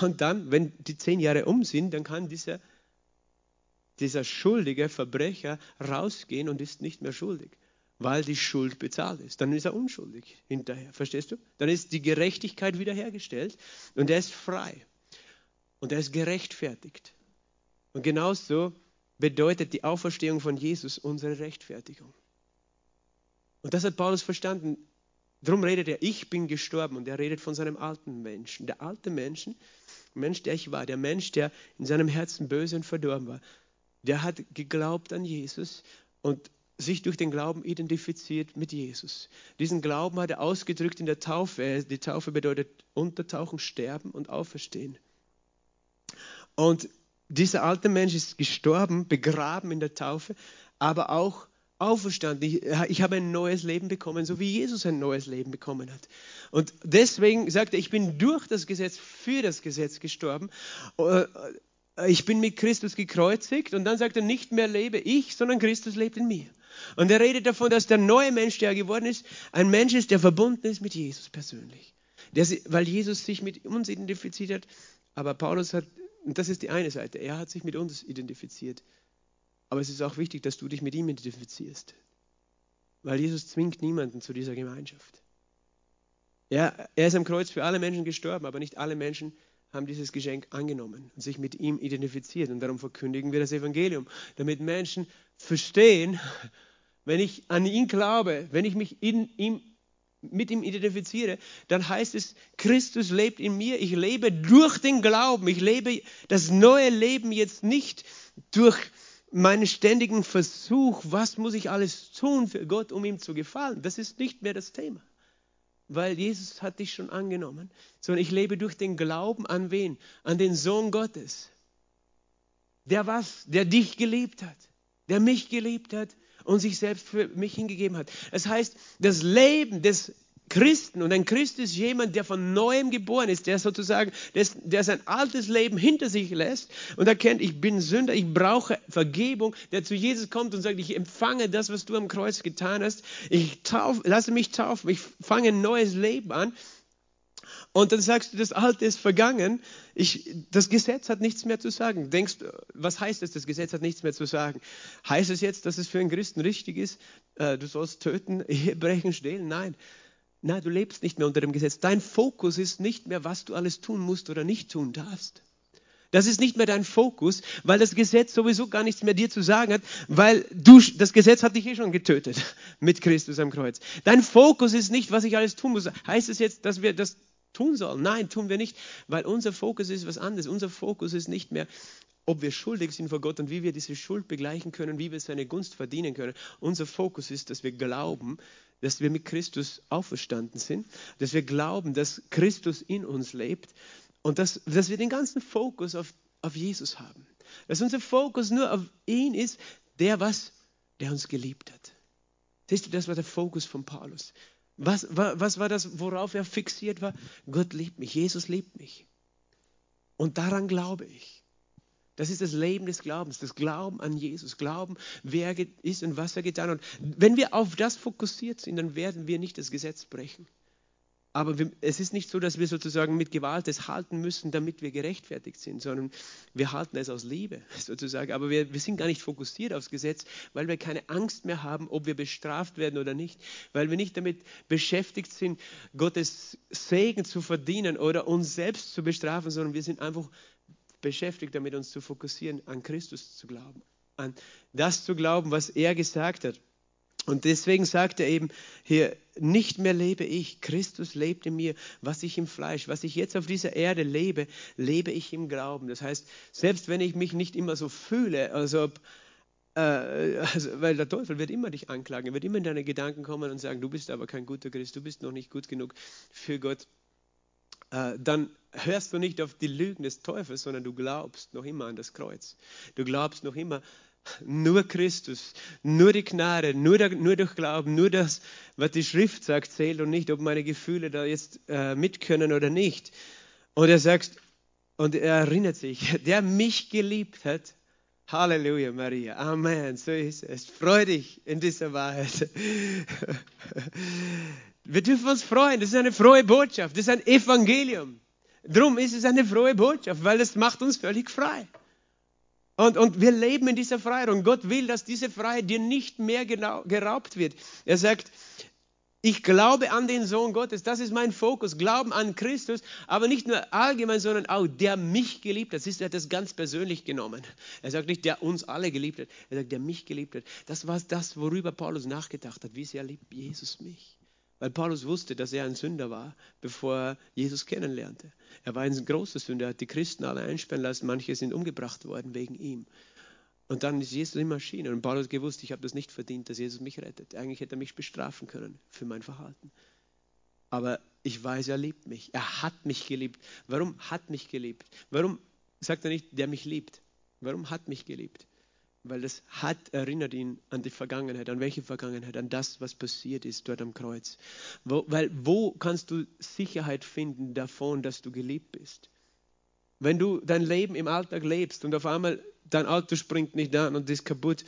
Speaker 1: und dann, wenn die zehn Jahre um sind, dann kann dieser, dieser schuldige Verbrecher rausgehen und ist nicht mehr schuldig, weil die Schuld bezahlt ist. Dann ist er unschuldig hinterher. Verstehst du? Dann ist die Gerechtigkeit wiederhergestellt und er ist frei. Und er ist gerechtfertigt. Und genauso bedeutet die Auferstehung von Jesus unsere Rechtfertigung. Und das hat Paulus verstanden. Darum redet er, ich bin gestorben und er redet von seinem alten Menschen. Der alte Menschen, Mensch, der ich war, der Mensch, der in seinem Herzen böse und verdorben war, der hat geglaubt an Jesus und sich durch den Glauben identifiziert mit Jesus. Diesen Glauben hat er ausgedrückt in der Taufe. Die Taufe bedeutet untertauchen, sterben und auferstehen. Und dieser alte Mensch ist gestorben, begraben in der Taufe, aber auch auferstanden. Ich, ich, habe ein neues Leben bekommen, so wie Jesus ein neues Leben bekommen hat. Und deswegen sagt er, ich bin durch das Gesetz, für das Gesetz gestorben. Äh, ich bin mit Christus gekreuzigt und dann sagt er, nicht mehr lebe ich, sondern Christus lebt in mir. Und er redet davon, dass der neue Mensch, der geworden ist, ein Mensch ist, der verbunden ist mit Jesus persönlich. Der, weil Jesus sich mit uns identifiziert hat. Aber Paulus hat, und das ist die eine Seite, er hat sich mit uns identifiziert. Aber es ist auch wichtig, dass du dich mit ihm identifizierst. Weil Jesus zwingt niemanden zu dieser Gemeinschaft. Ja, er ist am Kreuz für alle Menschen gestorben, aber nicht alle Menschen haben dieses Geschenk angenommen und sich mit ihm identifiziert. Und darum verkündigen wir das Evangelium, damit Menschen verstehen, wenn ich an ihn glaube, wenn ich mich in ihm, mit ihm identifiziere, dann heißt es, Christus lebt in mir, ich lebe durch den Glauben, ich lebe das neue Leben jetzt nicht durch meinen ständigen Versuch, was muss ich alles tun für Gott, um ihm zu gefallen, das ist nicht mehr das Thema. Weil Jesus hat dich schon angenommen, sondern ich lebe durch den Glauben an wen? An den Sohn Gottes. Der was? Der dich geliebt hat, der mich geliebt hat und sich selbst für mich hingegeben hat. Das heißt, das Leben des Christen. Und ein Christ ist jemand, der von neuem geboren ist, der sozusagen, der sein altes Leben hinter sich lässt und erkennt, ich bin Sünder, ich brauche Vergebung, der zu Jesus kommt und sagt, ich empfange das, was du am Kreuz getan hast, ich tauf, lasse mich taufen, ich fange ein neues Leben an. Und dann sagst du, das Alte ist vergangen. Ich, das Gesetz hat nichts mehr zu sagen. Denkst, was heißt das? Das Gesetz hat nichts mehr zu sagen. Heißt es jetzt, dass es für einen Christen richtig ist, äh, du sollst töten, Ehe brechen, stehlen? Nein. Na, du lebst nicht mehr unter dem Gesetz. Dein Fokus ist nicht mehr, was du alles tun musst oder nicht tun darfst. Das ist nicht mehr dein Fokus, weil das Gesetz sowieso gar nichts mehr dir zu sagen hat, weil du, das Gesetz hat dich eh schon getötet mit Christus am Kreuz. Dein Fokus ist nicht, was ich alles tun muss. Heißt es jetzt, dass wir das tun sollen? Nein, tun wir nicht, weil unser Fokus ist was anderes. Unser Fokus ist nicht mehr, ob wir schuldig sind vor Gott und wie wir diese Schuld begleichen können, wie wir seine Gunst verdienen können. Unser Fokus ist, dass wir glauben, dass wir mit Christus auferstanden sind, dass wir glauben, dass Christus in uns lebt und dass, dass wir den ganzen Fokus auf, auf Jesus haben. Dass unser Fokus nur auf ihn ist, der was, der uns geliebt hat. Siehst du, das war der Fokus von Paulus. Was, was war das, worauf er fixiert war? Gott liebt mich, Jesus liebt mich. Und daran glaube ich. Das ist das Leben des Glaubens, das Glauben an Jesus, Glauben, wer er ist und was er getan hat. Wenn wir auf das fokussiert sind, dann werden wir nicht das Gesetz brechen. Aber es ist nicht so, dass wir sozusagen mit Gewalt es halten müssen, damit wir gerechtfertigt sind, sondern wir halten es aus Liebe sozusagen. Aber wir, wir sind gar nicht fokussiert aufs Gesetz, weil wir keine Angst mehr haben, ob wir bestraft werden oder nicht. Weil wir nicht damit beschäftigt sind, Gottes Segen zu verdienen oder uns selbst zu bestrafen, sondern wir sind einfach beschäftigt damit, uns zu fokussieren, an Christus zu glauben, an das zu glauben, was er gesagt hat. Und deswegen sagt er eben hier, nicht mehr lebe ich, Christus lebt in mir, was ich im Fleisch, was ich jetzt auf dieser Erde lebe, lebe ich im Glauben. Das heißt, selbst wenn ich mich nicht immer so fühle, als ob, äh, also, weil der Teufel wird immer dich anklagen, er wird immer in deine Gedanken kommen und sagen, du bist aber kein guter Christ, du bist noch nicht gut genug für Gott, dann hörst du nicht auf die Lügen des Teufels, sondern du glaubst noch immer an das Kreuz. Du glaubst noch immer nur Christus, nur die Gnade, nur, der, nur durch Glauben, nur das, was die Schrift sagt, zählt und nicht, ob meine Gefühle da jetzt äh, mit können oder nicht. Und er sagt, und er erinnert sich, der mich geliebt hat, Halleluja, Maria. Amen. So ist es. Freu dich in dieser Wahrheit. Wir dürfen uns freuen. Das ist eine frohe Botschaft. Das ist ein Evangelium. Drum ist es eine frohe Botschaft, weil es macht uns völlig frei. Und, und wir leben in dieser Freiheit und Gott will, dass diese Freiheit dir nicht mehr genau, geraubt wird. Er sagt, ich glaube an den Sohn Gottes, das ist mein Fokus, Glauben an Christus, aber nicht nur allgemein, sondern auch der mich geliebt hat. Siehst du, er hat das ganz persönlich genommen. Er sagt nicht, der uns alle geliebt hat, er sagt, der mich geliebt hat. Das war das, worüber Paulus nachgedacht hat. Wie sehr liebt Jesus mich? Weil Paulus wusste, dass er ein Sünder war, bevor er Jesus kennenlernte. Er war ein großer Sünder, er hat die Christen alle einsperren lassen, manche sind umgebracht worden wegen ihm. Und dann ist Jesus immer erschienen und Paulus gewusst, ich habe das nicht verdient, dass Jesus mich rettet. Eigentlich hätte er mich bestrafen können für mein Verhalten. Aber ich weiß, er liebt mich. Er hat mich geliebt. Warum hat mich geliebt? Warum sagt er nicht, der mich liebt? Warum hat mich geliebt? Weil das hat erinnert ihn an die Vergangenheit. An welche Vergangenheit? An das, was passiert ist dort am Kreuz. Wo, weil wo kannst du Sicherheit finden davon, dass du geliebt bist? Wenn du dein Leben im Alltag lebst und auf einmal dein Auto springt nicht an und ist kaputt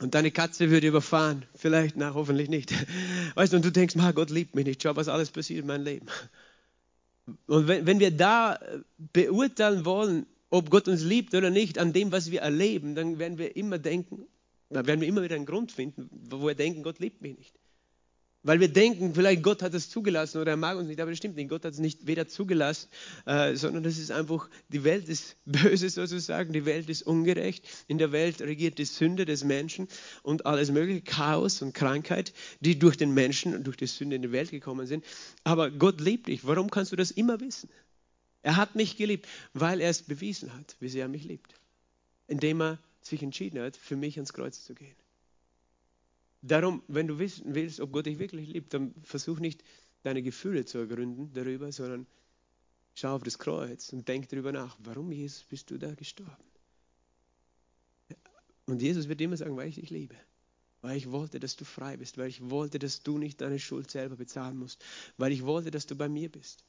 Speaker 1: und deine Katze würde überfahren, vielleicht, na, hoffentlich nicht. Weißt du, und du denkst, Gott liebt mich nicht, schau, was alles passiert in meinem Leben. Und wenn, wenn wir da beurteilen wollen, ob Gott uns liebt oder nicht, an dem, was wir erleben, dann werden wir immer denken, dann werden wir immer wieder einen Grund finden, wo wir denken, Gott liebt mich nicht. Weil wir denken, vielleicht Gott hat es zugelassen oder er mag uns nicht, aber das stimmt nicht. Gott hat es nicht weder zugelassen, äh, sondern das ist einfach, die Welt ist böse sozusagen, die Welt ist ungerecht. In der Welt regiert die Sünde des Menschen und alles mögliche, Chaos und Krankheit, die durch den Menschen und durch die Sünde in die Welt gekommen sind. Aber Gott liebt dich. Warum kannst du das immer wissen? Er hat mich geliebt, weil er es bewiesen hat, wie sehr er mich liebt. Indem er sich entschieden hat, für mich ans Kreuz zu gehen. Darum, wenn du wissen willst, ob Gott dich wirklich liebt, dann versuch nicht deine Gefühle zu ergründen darüber, sondern schau auf das Kreuz und denk darüber nach, warum Jesus bist du da gestorben? Und Jesus wird immer sagen, weil ich dich liebe. Weil ich wollte, dass du frei bist, weil ich wollte, dass du nicht deine Schuld selber bezahlen musst, weil ich wollte, dass du bei mir bist.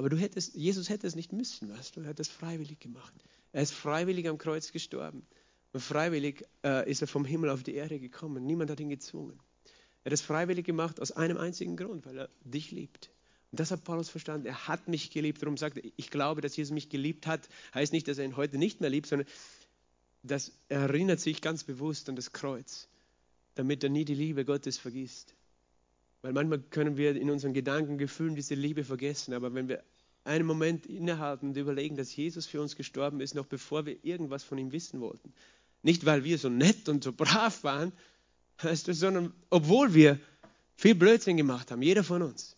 Speaker 1: Aber du hättest, Jesus hätte es nicht müssen, weißt du, er hat es freiwillig gemacht. Er ist freiwillig am Kreuz gestorben. Und freiwillig äh, ist er vom Himmel auf die Erde gekommen. Niemand hat ihn gezwungen. Er hat es freiwillig gemacht aus einem einzigen Grund, weil er dich liebt. Und das hat Paulus verstanden. Er hat mich geliebt. Darum sagt er, ich glaube, dass Jesus mich geliebt hat. Heißt nicht, dass er ihn heute nicht mehr liebt, sondern dass er erinnert sich ganz bewusst an das Kreuz, damit er nie die Liebe Gottes vergisst. Weil manchmal können wir in unseren Gedanken, Gefühlen diese Liebe vergessen, aber wenn wir einen Moment innehalten und überlegen, dass Jesus für uns gestorben ist, noch bevor wir irgendwas von ihm wissen wollten. Nicht, weil wir so nett und so brav waren, sondern obwohl wir viel Blödsinn gemacht haben, jeder von uns,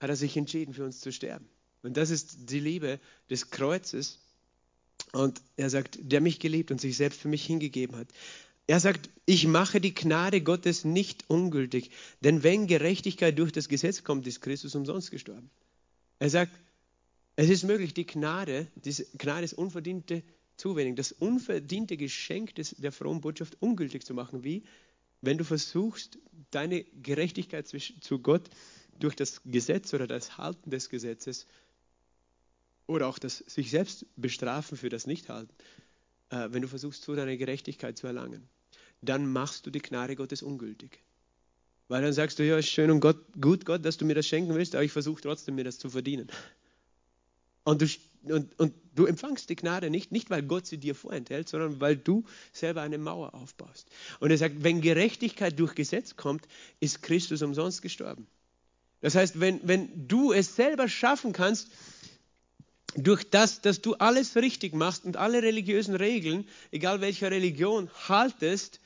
Speaker 1: hat er sich entschieden, für uns zu sterben. Und das ist die Liebe des Kreuzes. Und er sagt, der mich geliebt und sich selbst für mich hingegeben hat. Er sagt, ich mache die Gnade Gottes nicht ungültig, denn wenn Gerechtigkeit durch das Gesetz kommt, ist Christus umsonst gestorben. Er sagt, es ist möglich, die Gnade, diese Gnade ist unverdiente Zuwendung, das unverdiente Geschenk des, der frohen Botschaft ungültig zu machen. Wie? Wenn du versuchst, deine Gerechtigkeit zu Gott durch das Gesetz oder das Halten des Gesetzes oder auch das sich selbst bestrafen für das Nichthalten, äh, wenn du versuchst, so deine Gerechtigkeit zu erlangen dann machst du die Gnade Gottes ungültig. Weil dann sagst du, ja, schön und Gott, gut, Gott, dass du mir das schenken willst, aber ich versuche trotzdem, mir das zu verdienen. Und du, und, und du empfangst die Gnade nicht, nicht weil Gott sie dir vorenthält, sondern weil du selber eine Mauer aufbaust. Und er sagt, wenn Gerechtigkeit durch Gesetz kommt, ist Christus umsonst gestorben. Das heißt, wenn, wenn du es selber schaffen kannst, durch das, dass du alles richtig machst und alle religiösen Regeln, egal welcher Religion, haltest,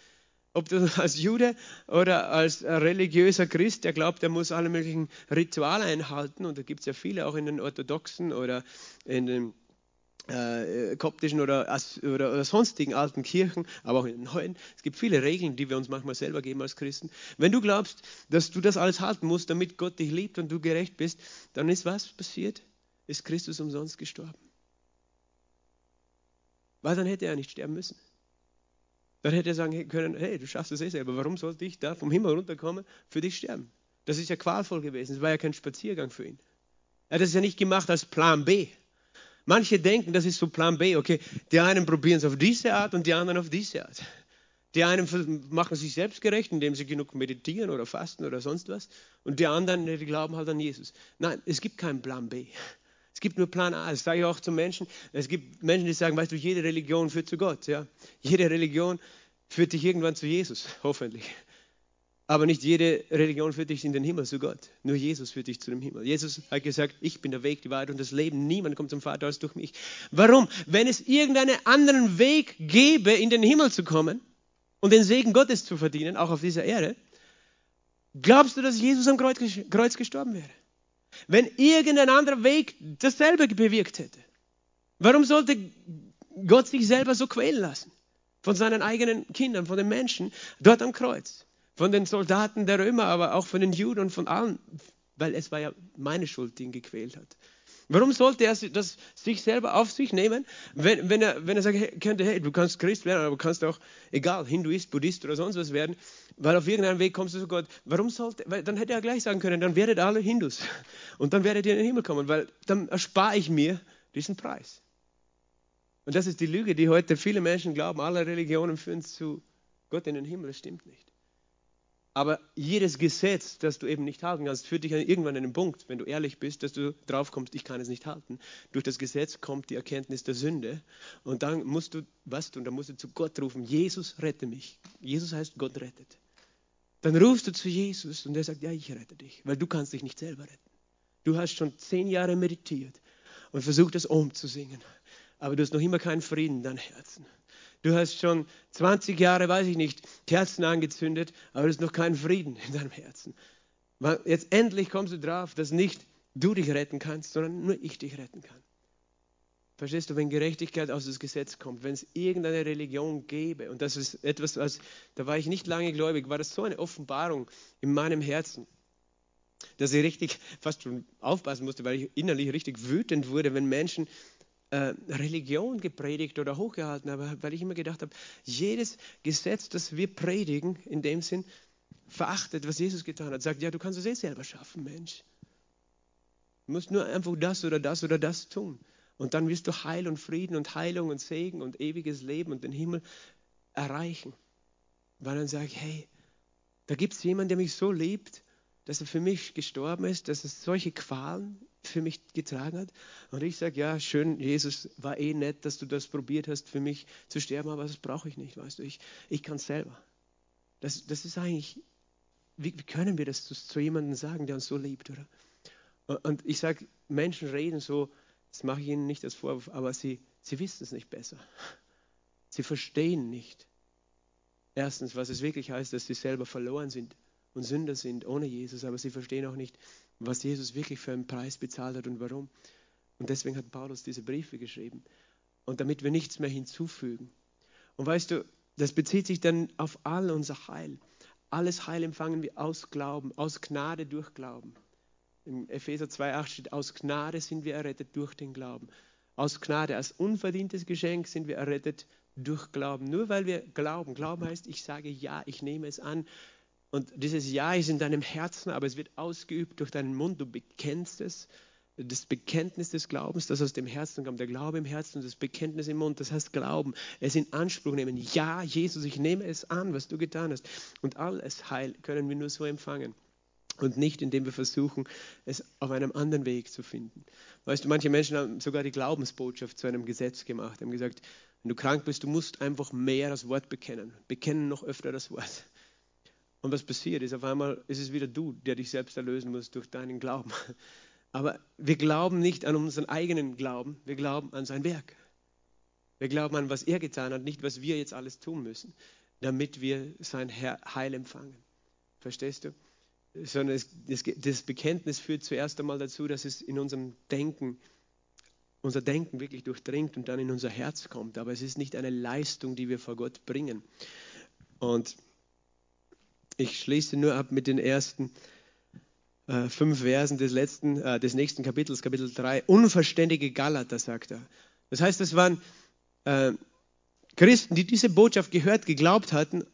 Speaker 1: ob du als Jude oder als religiöser Christ, der glaubt, er muss alle möglichen Rituale einhalten, und da gibt es ja viele auch in den orthodoxen oder in den äh, koptischen oder, oder, oder, sonstigen alten Kirchen, aber auch in den neuen. Es gibt viele Regeln, die wir uns manchmal selber geben als Christen. Wenn du glaubst, dass du das alles halten musst, damit Gott dich liebt und du gerecht bist, dann ist was passiert? Ist Christus umsonst gestorben? Weil dann hätte er nicht sterben müssen. Dann hätte er sagen können, hey, du schaffst es eh selber, warum sollte ich da vom Himmel runterkommen, für dich sterben? Das ist ja qualvoll gewesen, es war ja kein Spaziergang für ihn. Er hat es ja nicht gemacht als Plan B. Manche denken, das ist so Plan B, okay, die einen probieren es auf diese Art und die anderen auf diese Art. Die einen machen sich selbst gerecht, indem sie genug meditieren oder fasten oder sonst was. Und die anderen, die glauben halt an Jesus. Nein, es gibt keinen Plan B. Es gibt nur Plan A. Das sage ich auch zu Menschen. Es gibt Menschen, die sagen, weißt du, jede Religion führt zu Gott. Ja? Jede Religion führt dich irgendwann zu Jesus, hoffentlich. Aber nicht jede Religion führt dich in den Himmel zu Gott. Nur Jesus führt dich zu dem Himmel. Jesus hat gesagt, ich bin der Weg, die Wahrheit und das Leben. Niemand kommt zum Vater als durch mich. Warum? Wenn es irgendeinen anderen Weg gäbe, in den Himmel zu kommen und den Segen Gottes zu verdienen, auch auf dieser Erde, glaubst du, dass Jesus am Kreuz gestorben wäre? Wenn irgendein anderer Weg dasselbe bewirkt hätte? Warum sollte Gott sich selber so quälen lassen? Von seinen eigenen Kindern, von den Menschen dort am Kreuz, von den Soldaten der Römer, aber auch von den Juden und von allen, weil es war ja meine Schuld, die ihn gequält hat. Warum sollte er das sich selber auf sich nehmen, wenn, wenn, er, wenn er sagen könnte, hey, du kannst Christ werden, aber du kannst auch, egal, Hinduist, Buddhist oder sonst was werden, weil auf irgendeinem Weg kommst du zu Gott. Warum sollte, weil dann hätte er gleich sagen können, dann werdet alle Hindus und dann werdet ihr in den Himmel kommen, weil dann erspare ich mir diesen Preis. Und das ist die Lüge, die heute viele Menschen glauben, alle Religionen führen zu Gott in den Himmel, das stimmt nicht. Aber jedes Gesetz, das du eben nicht halten kannst, führt dich irgendwann an den Punkt, wenn du ehrlich bist, dass du drauf kommst, ich kann es nicht halten. Durch das Gesetz kommt die Erkenntnis der Sünde und dann musst du was tun? Dann musst du zu Gott rufen, Jesus rette mich. Jesus heißt, Gott rettet. Dann rufst du zu Jesus und er sagt, ja, ich rette dich, weil du kannst dich nicht selber retten. Du hast schon zehn Jahre meditiert und versucht, das umzusingen, aber du hast noch immer keinen Frieden in deinem Herzen. Du hast schon 20 Jahre, weiß ich nicht, Kerzen angezündet, aber es ist noch kein Frieden in deinem Herzen. Jetzt endlich kommst du drauf, dass nicht du dich retten kannst, sondern nur ich dich retten kann. Verstehst du, wenn Gerechtigkeit aus dem Gesetz kommt, wenn es irgendeine Religion gäbe, und das ist etwas, als, da war ich nicht lange gläubig, war das so eine Offenbarung in meinem Herzen, dass ich richtig fast schon aufpassen musste, weil ich innerlich richtig wütend wurde, wenn Menschen äh, Religion gepredigt oder hochgehalten habe, weil ich immer gedacht habe, jedes Gesetz, das wir predigen, in dem Sinn, verachtet, was Jesus getan hat. Sagt, ja, du kannst es eh selber schaffen, Mensch. Du musst nur einfach das oder das oder das tun. Und dann wirst du Heil und Frieden und Heilung und Segen und ewiges Leben und den Himmel erreichen. Weil dann sage ich, hey, da gibt es jemanden, der mich so liebt, dass er für mich gestorben ist, dass er solche Qualen für mich getragen hat. Und ich sage, ja, schön, Jesus, war eh nett, dass du das probiert hast, für mich zu sterben, aber das brauche ich nicht, weißt du, ich, ich kann es selber. Das, das ist eigentlich, wie, wie, können wir das zu, zu jemandem sagen, der uns so liebt, oder? Und ich sage, Menschen reden so, das mache ich ihnen nicht als Vorwurf, aber sie, sie wissen es nicht besser. Sie verstehen nicht. Erstens, was es wirklich heißt, dass sie selber verloren sind und Sünder sind ohne Jesus, aber sie verstehen auch nicht, was Jesus wirklich für einen Preis bezahlt hat und warum. Und deswegen hat Paulus diese Briefe geschrieben. Und damit wir nichts mehr hinzufügen. Und weißt du, das bezieht sich dann auf all unser Heil. Alles Heil empfangen wir aus Glauben, aus Gnade durch Glauben. Im Epheser 2,8 steht, aus Gnade sind wir errettet durch den Glauben. Aus Gnade, als unverdientes Geschenk sind wir errettet durch Glauben. Nur weil wir glauben. Glauben heißt, ich sage ja, ich nehme es an. Und dieses Ja ist in deinem Herzen, aber es wird ausgeübt durch deinen Mund. Du bekennst es. Das Bekenntnis des Glaubens, das aus dem Herzen kommt, der Glaube im Herzen und das Bekenntnis im Mund, das heißt Glauben, es in Anspruch nehmen. Ja, Jesus, ich nehme es an, was du getan hast. Und alles Heil können wir nur so empfangen und nicht, indem wir versuchen, es auf einem anderen Weg zu finden. Weißt du, manche Menschen haben sogar die Glaubensbotschaft zu einem Gesetz gemacht, haben gesagt, wenn du krank bist, du musst einfach mehr das Wort bekennen. Bekennen noch öfter das Wort. Und was passiert ist, auf einmal ist es wieder du, der dich selbst erlösen muss durch deinen Glauben. Aber wir glauben nicht an unseren eigenen Glauben, wir glauben an sein Werk. Wir glauben an, was er getan hat, nicht was wir jetzt alles tun müssen, damit wir sein Heil empfangen. Verstehst du? Sondern es, das, das Bekenntnis führt zuerst einmal dazu, dass es in unserem Denken unser Denken wirklich durchdringt und dann in unser Herz kommt. Aber es ist nicht eine Leistung, die wir vor Gott bringen. Und ich schließe nur ab mit den ersten äh, fünf Versen des, letzten, äh, des nächsten Kapitels, Kapitel 3. Unverständige Galater, sagt er. Das heißt, es waren äh, Christen, die diese Botschaft gehört, geglaubt hatten,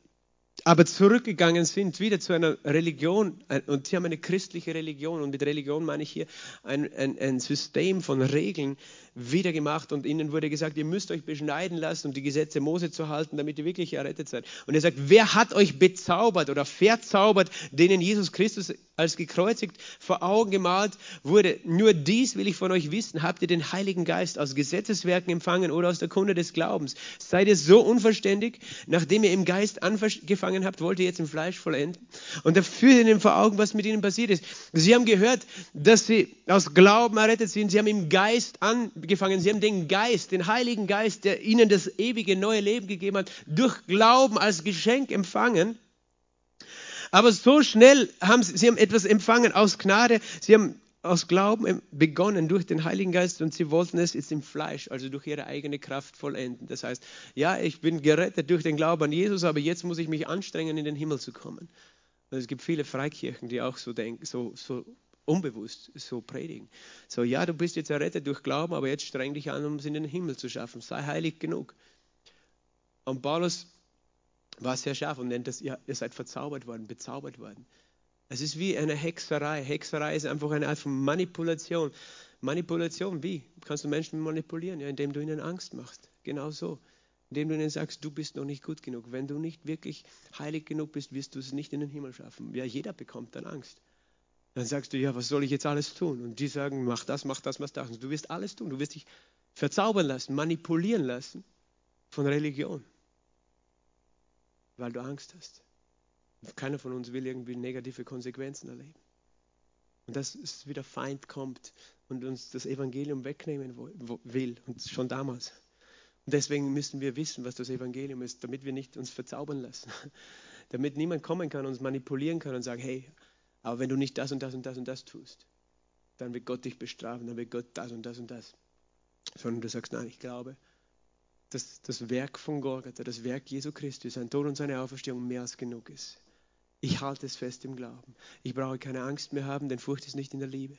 Speaker 1: aber zurückgegangen sind, wieder zu einer Religion, und sie haben eine christliche Religion, und mit Religion meine ich hier ein, ein, ein System von Regeln wieder gemacht, und ihnen wurde gesagt, ihr müsst euch beschneiden lassen, um die Gesetze Mose zu halten, damit ihr wirklich errettet seid. Und er sagt, wer hat euch bezaubert oder verzaubert, denen Jesus Christus als gekreuzigt vor Augen gemalt wurde? Nur dies will ich von euch wissen, habt ihr den Heiligen Geist aus Gesetzeswerken empfangen oder aus der Kunde des Glaubens? Seid ihr so unverständig, nachdem ihr im Geist angefangen habt, wollt ihr jetzt im Fleisch vollenden. Und er führt ihnen vor Augen, was mit ihnen passiert ist. Sie haben gehört, dass sie aus Glauben errettet sind. Sie haben im Geist angefangen. Sie haben den Geist, den Heiligen Geist, der ihnen das ewige neue Leben gegeben hat, durch Glauben als Geschenk empfangen. Aber so schnell haben sie, sie haben etwas empfangen aus Gnade. Sie haben aus Glauben begonnen durch den Heiligen Geist und sie wollten es jetzt im Fleisch, also durch ihre eigene Kraft vollenden. Das heißt, ja, ich bin gerettet durch den Glauben an Jesus, aber jetzt muss ich mich anstrengen, in den Himmel zu kommen. Und es gibt viele Freikirchen, die auch so denken, so, so unbewusst so predigen. So, ja, du bist jetzt errettet durch Glauben, aber jetzt streng dich an, um es in den Himmel zu schaffen. Sei heilig genug. Und Paulus war sehr scharf und nennt das, ja, ihr seid verzaubert worden, bezaubert worden. Es ist wie eine Hexerei. Hexerei ist einfach eine Art von Manipulation. Manipulation, wie? Kannst du Menschen manipulieren? Ja, indem du ihnen Angst machst. Genau so. Indem du ihnen sagst, du bist noch nicht gut genug. Wenn du nicht wirklich heilig genug bist, wirst du es nicht in den Himmel schaffen. Ja, jeder bekommt dann Angst. Dann sagst du, ja, was soll ich jetzt alles tun? Und die sagen, mach das, mach das, mach das. Und du wirst alles tun. Du wirst dich verzaubern lassen, manipulieren lassen von Religion, weil du Angst hast. Keiner von uns will irgendwie negative Konsequenzen erleben. Und dass es wieder Feind kommt und uns das Evangelium wegnehmen will, und schon damals. Und deswegen müssen wir wissen, was das Evangelium ist, damit wir nicht uns verzaubern lassen. damit niemand kommen kann, uns manipulieren kann und sagen, hey, aber wenn du nicht das und das und das und das tust, dann wird Gott dich bestrafen, dann wird Gott das und das und das. Sondern du sagst, nein, ich glaube, dass das Werk von Golgatha, das Werk Jesu Christi, sein Tod und seine Auferstehung mehr als genug ist. Ich halte es fest im Glauben. Ich brauche keine Angst mehr haben, denn Furcht ist nicht in der Liebe.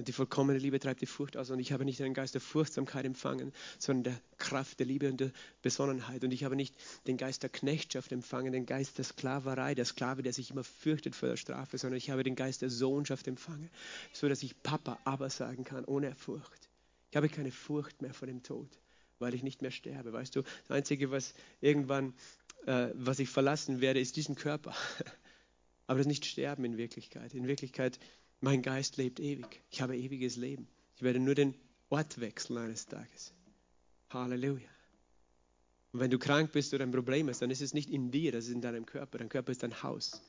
Speaker 1: Und die vollkommene Liebe treibt die Furcht aus. Und ich habe nicht einen Geist der Furchtsamkeit empfangen, sondern der Kraft, der Liebe und der Besonnenheit. Und ich habe nicht den Geist der Knechtschaft empfangen, den Geist der Sklaverei, der Sklave, der sich immer fürchtet vor der Strafe, sondern ich habe den Geist der Sohnschaft empfangen, so dass ich Papa aber sagen kann, ohne Furcht. Ich habe keine Furcht mehr vor dem Tod, weil ich nicht mehr sterbe. Weißt du, das Einzige, was irgendwann, äh, was ich verlassen werde, ist diesen Körper. Aber das nicht Sterben in Wirklichkeit. In Wirklichkeit, mein Geist lebt ewig. Ich habe ewiges Leben. Ich werde nur den Ort wechseln eines Tages. Halleluja. Und wenn du krank bist oder ein Problem hast, dann ist es nicht in dir, das ist in deinem Körper. Dein Körper ist dein Haus.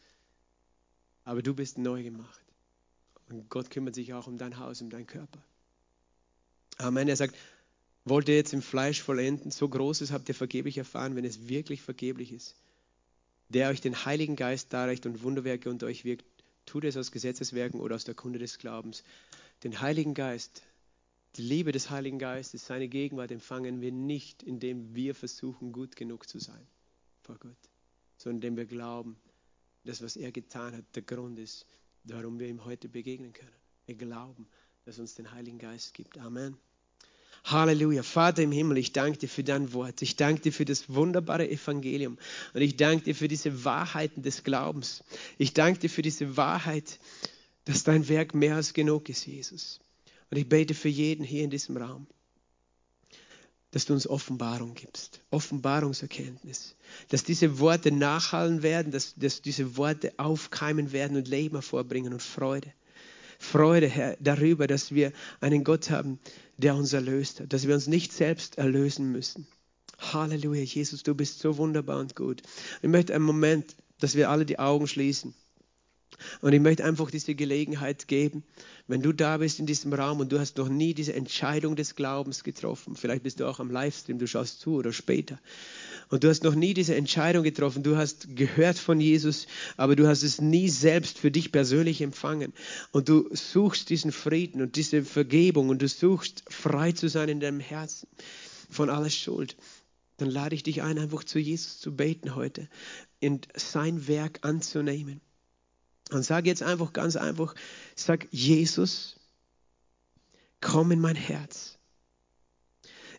Speaker 1: Aber du bist neu gemacht. Und Gott kümmert sich auch um dein Haus, um deinen Körper. Amen. Er sagt, wollt ihr jetzt im Fleisch vollenden, so Großes habt ihr vergeblich erfahren, wenn es wirklich vergeblich ist. Der euch den Heiligen Geist darreicht und Wunderwerke unter euch wirkt, tut es aus Gesetzeswerken oder aus der Kunde des Glaubens. Den Heiligen Geist, die Liebe des Heiligen Geistes, seine Gegenwart empfangen wir nicht, indem wir versuchen, gut genug zu sein vor Gott, sondern indem wir glauben, dass was er getan hat, der Grund ist, warum wir ihm heute begegnen können. Wir glauben, dass uns den Heiligen Geist gibt. Amen. Halleluja. Vater im Himmel, ich danke dir für dein Wort. Ich danke dir für das wunderbare Evangelium. Und ich danke dir für diese Wahrheiten des Glaubens. Ich danke dir für diese Wahrheit, dass dein Werk mehr als genug ist, Jesus. Und ich bete für jeden hier in diesem Raum, dass du uns Offenbarung gibst, Offenbarungserkenntnis, dass diese Worte nachhallen werden, dass, dass diese Worte aufkeimen werden und Leben hervorbringen und Freude. Freude, Herr, darüber, dass wir einen Gott haben, der uns erlöst hat, dass wir uns nicht selbst erlösen müssen. Halleluja, Jesus, du bist so wunderbar und gut. Ich möchte einen Moment, dass wir alle die Augen schließen. Und ich möchte einfach diese Gelegenheit geben, wenn du da bist in diesem Raum und du hast noch nie diese Entscheidung des Glaubens getroffen, vielleicht bist du auch am Livestream, du schaust zu oder später, und du hast noch nie diese Entscheidung getroffen, du hast gehört von Jesus, aber du hast es nie selbst für dich persönlich empfangen und du suchst diesen Frieden und diese Vergebung und du suchst frei zu sein in deinem Herzen von aller Schuld, dann lade ich dich ein, einfach zu Jesus zu beten heute und sein Werk anzunehmen. Und sag jetzt einfach ganz einfach, sag Jesus, komm in mein Herz.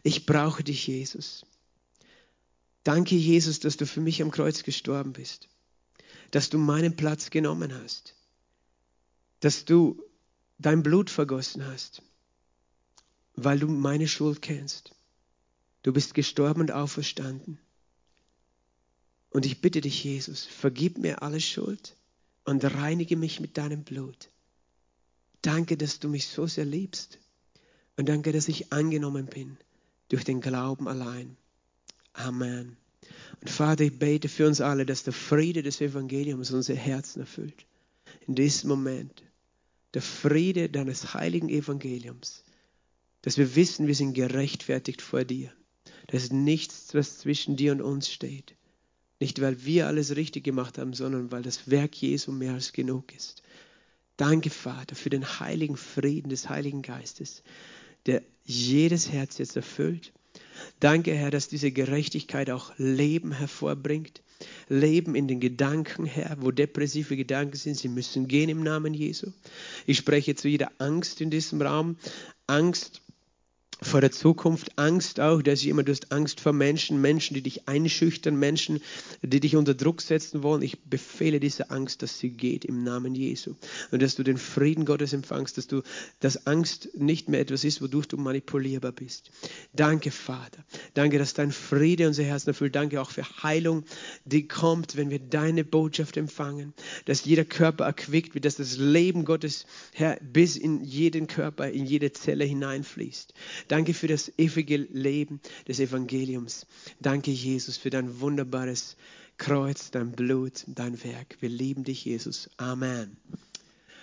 Speaker 1: Ich brauche dich, Jesus. Danke, Jesus, dass du für mich am Kreuz gestorben bist, dass du meinen Platz genommen hast, dass du dein Blut vergossen hast, weil du meine Schuld kennst. Du bist gestorben und auferstanden. Und ich bitte dich, Jesus, vergib mir alle Schuld und reinige mich mit deinem Blut. Danke, dass du mich so sehr liebst. Und danke, dass ich angenommen bin durch den Glauben allein. Amen. Und Vater, ich bete für uns alle, dass der Friede des Evangeliums unsere Herzen erfüllt. In diesem Moment. Der Friede deines heiligen Evangeliums. Dass wir wissen, wir sind gerechtfertigt vor dir. Da ist nichts, was zwischen dir und uns steht. Nicht, weil wir alles richtig gemacht haben, sondern weil das Werk Jesu mehr als genug ist. Danke, Vater, für den heiligen Frieden des Heiligen Geistes, der jedes Herz jetzt erfüllt. Danke, Herr, dass diese Gerechtigkeit auch Leben hervorbringt. Leben in den Gedanken, Herr, wo depressive Gedanken sind, sie müssen gehen im Namen Jesu. Ich spreche zu jeder Angst in diesem Raum. Angst vor der Zukunft, Angst auch, dass jemand, du hast Angst vor Menschen, Menschen, die dich einschüchtern, Menschen, die dich unter Druck setzen wollen. Ich befehle diese Angst, dass sie geht im Namen Jesu. Und dass du den Frieden Gottes empfangst, dass du, dass Angst nicht mehr etwas ist, wodurch du manipulierbar bist. Danke, Vater. Danke, dass dein Friede unser Herzen erfüllt. Danke auch für Heilung, die kommt, wenn wir deine Botschaft empfangen. Dass jeder Körper erquickt wird, dass das Leben Gottes, Herr, bis in jeden Körper, in jede Zelle hineinfließt. Danke für das ewige Leben des Evangeliums. Danke, Jesus, für dein wunderbares Kreuz, dein Blut, dein Werk. Wir lieben dich, Jesus. Amen.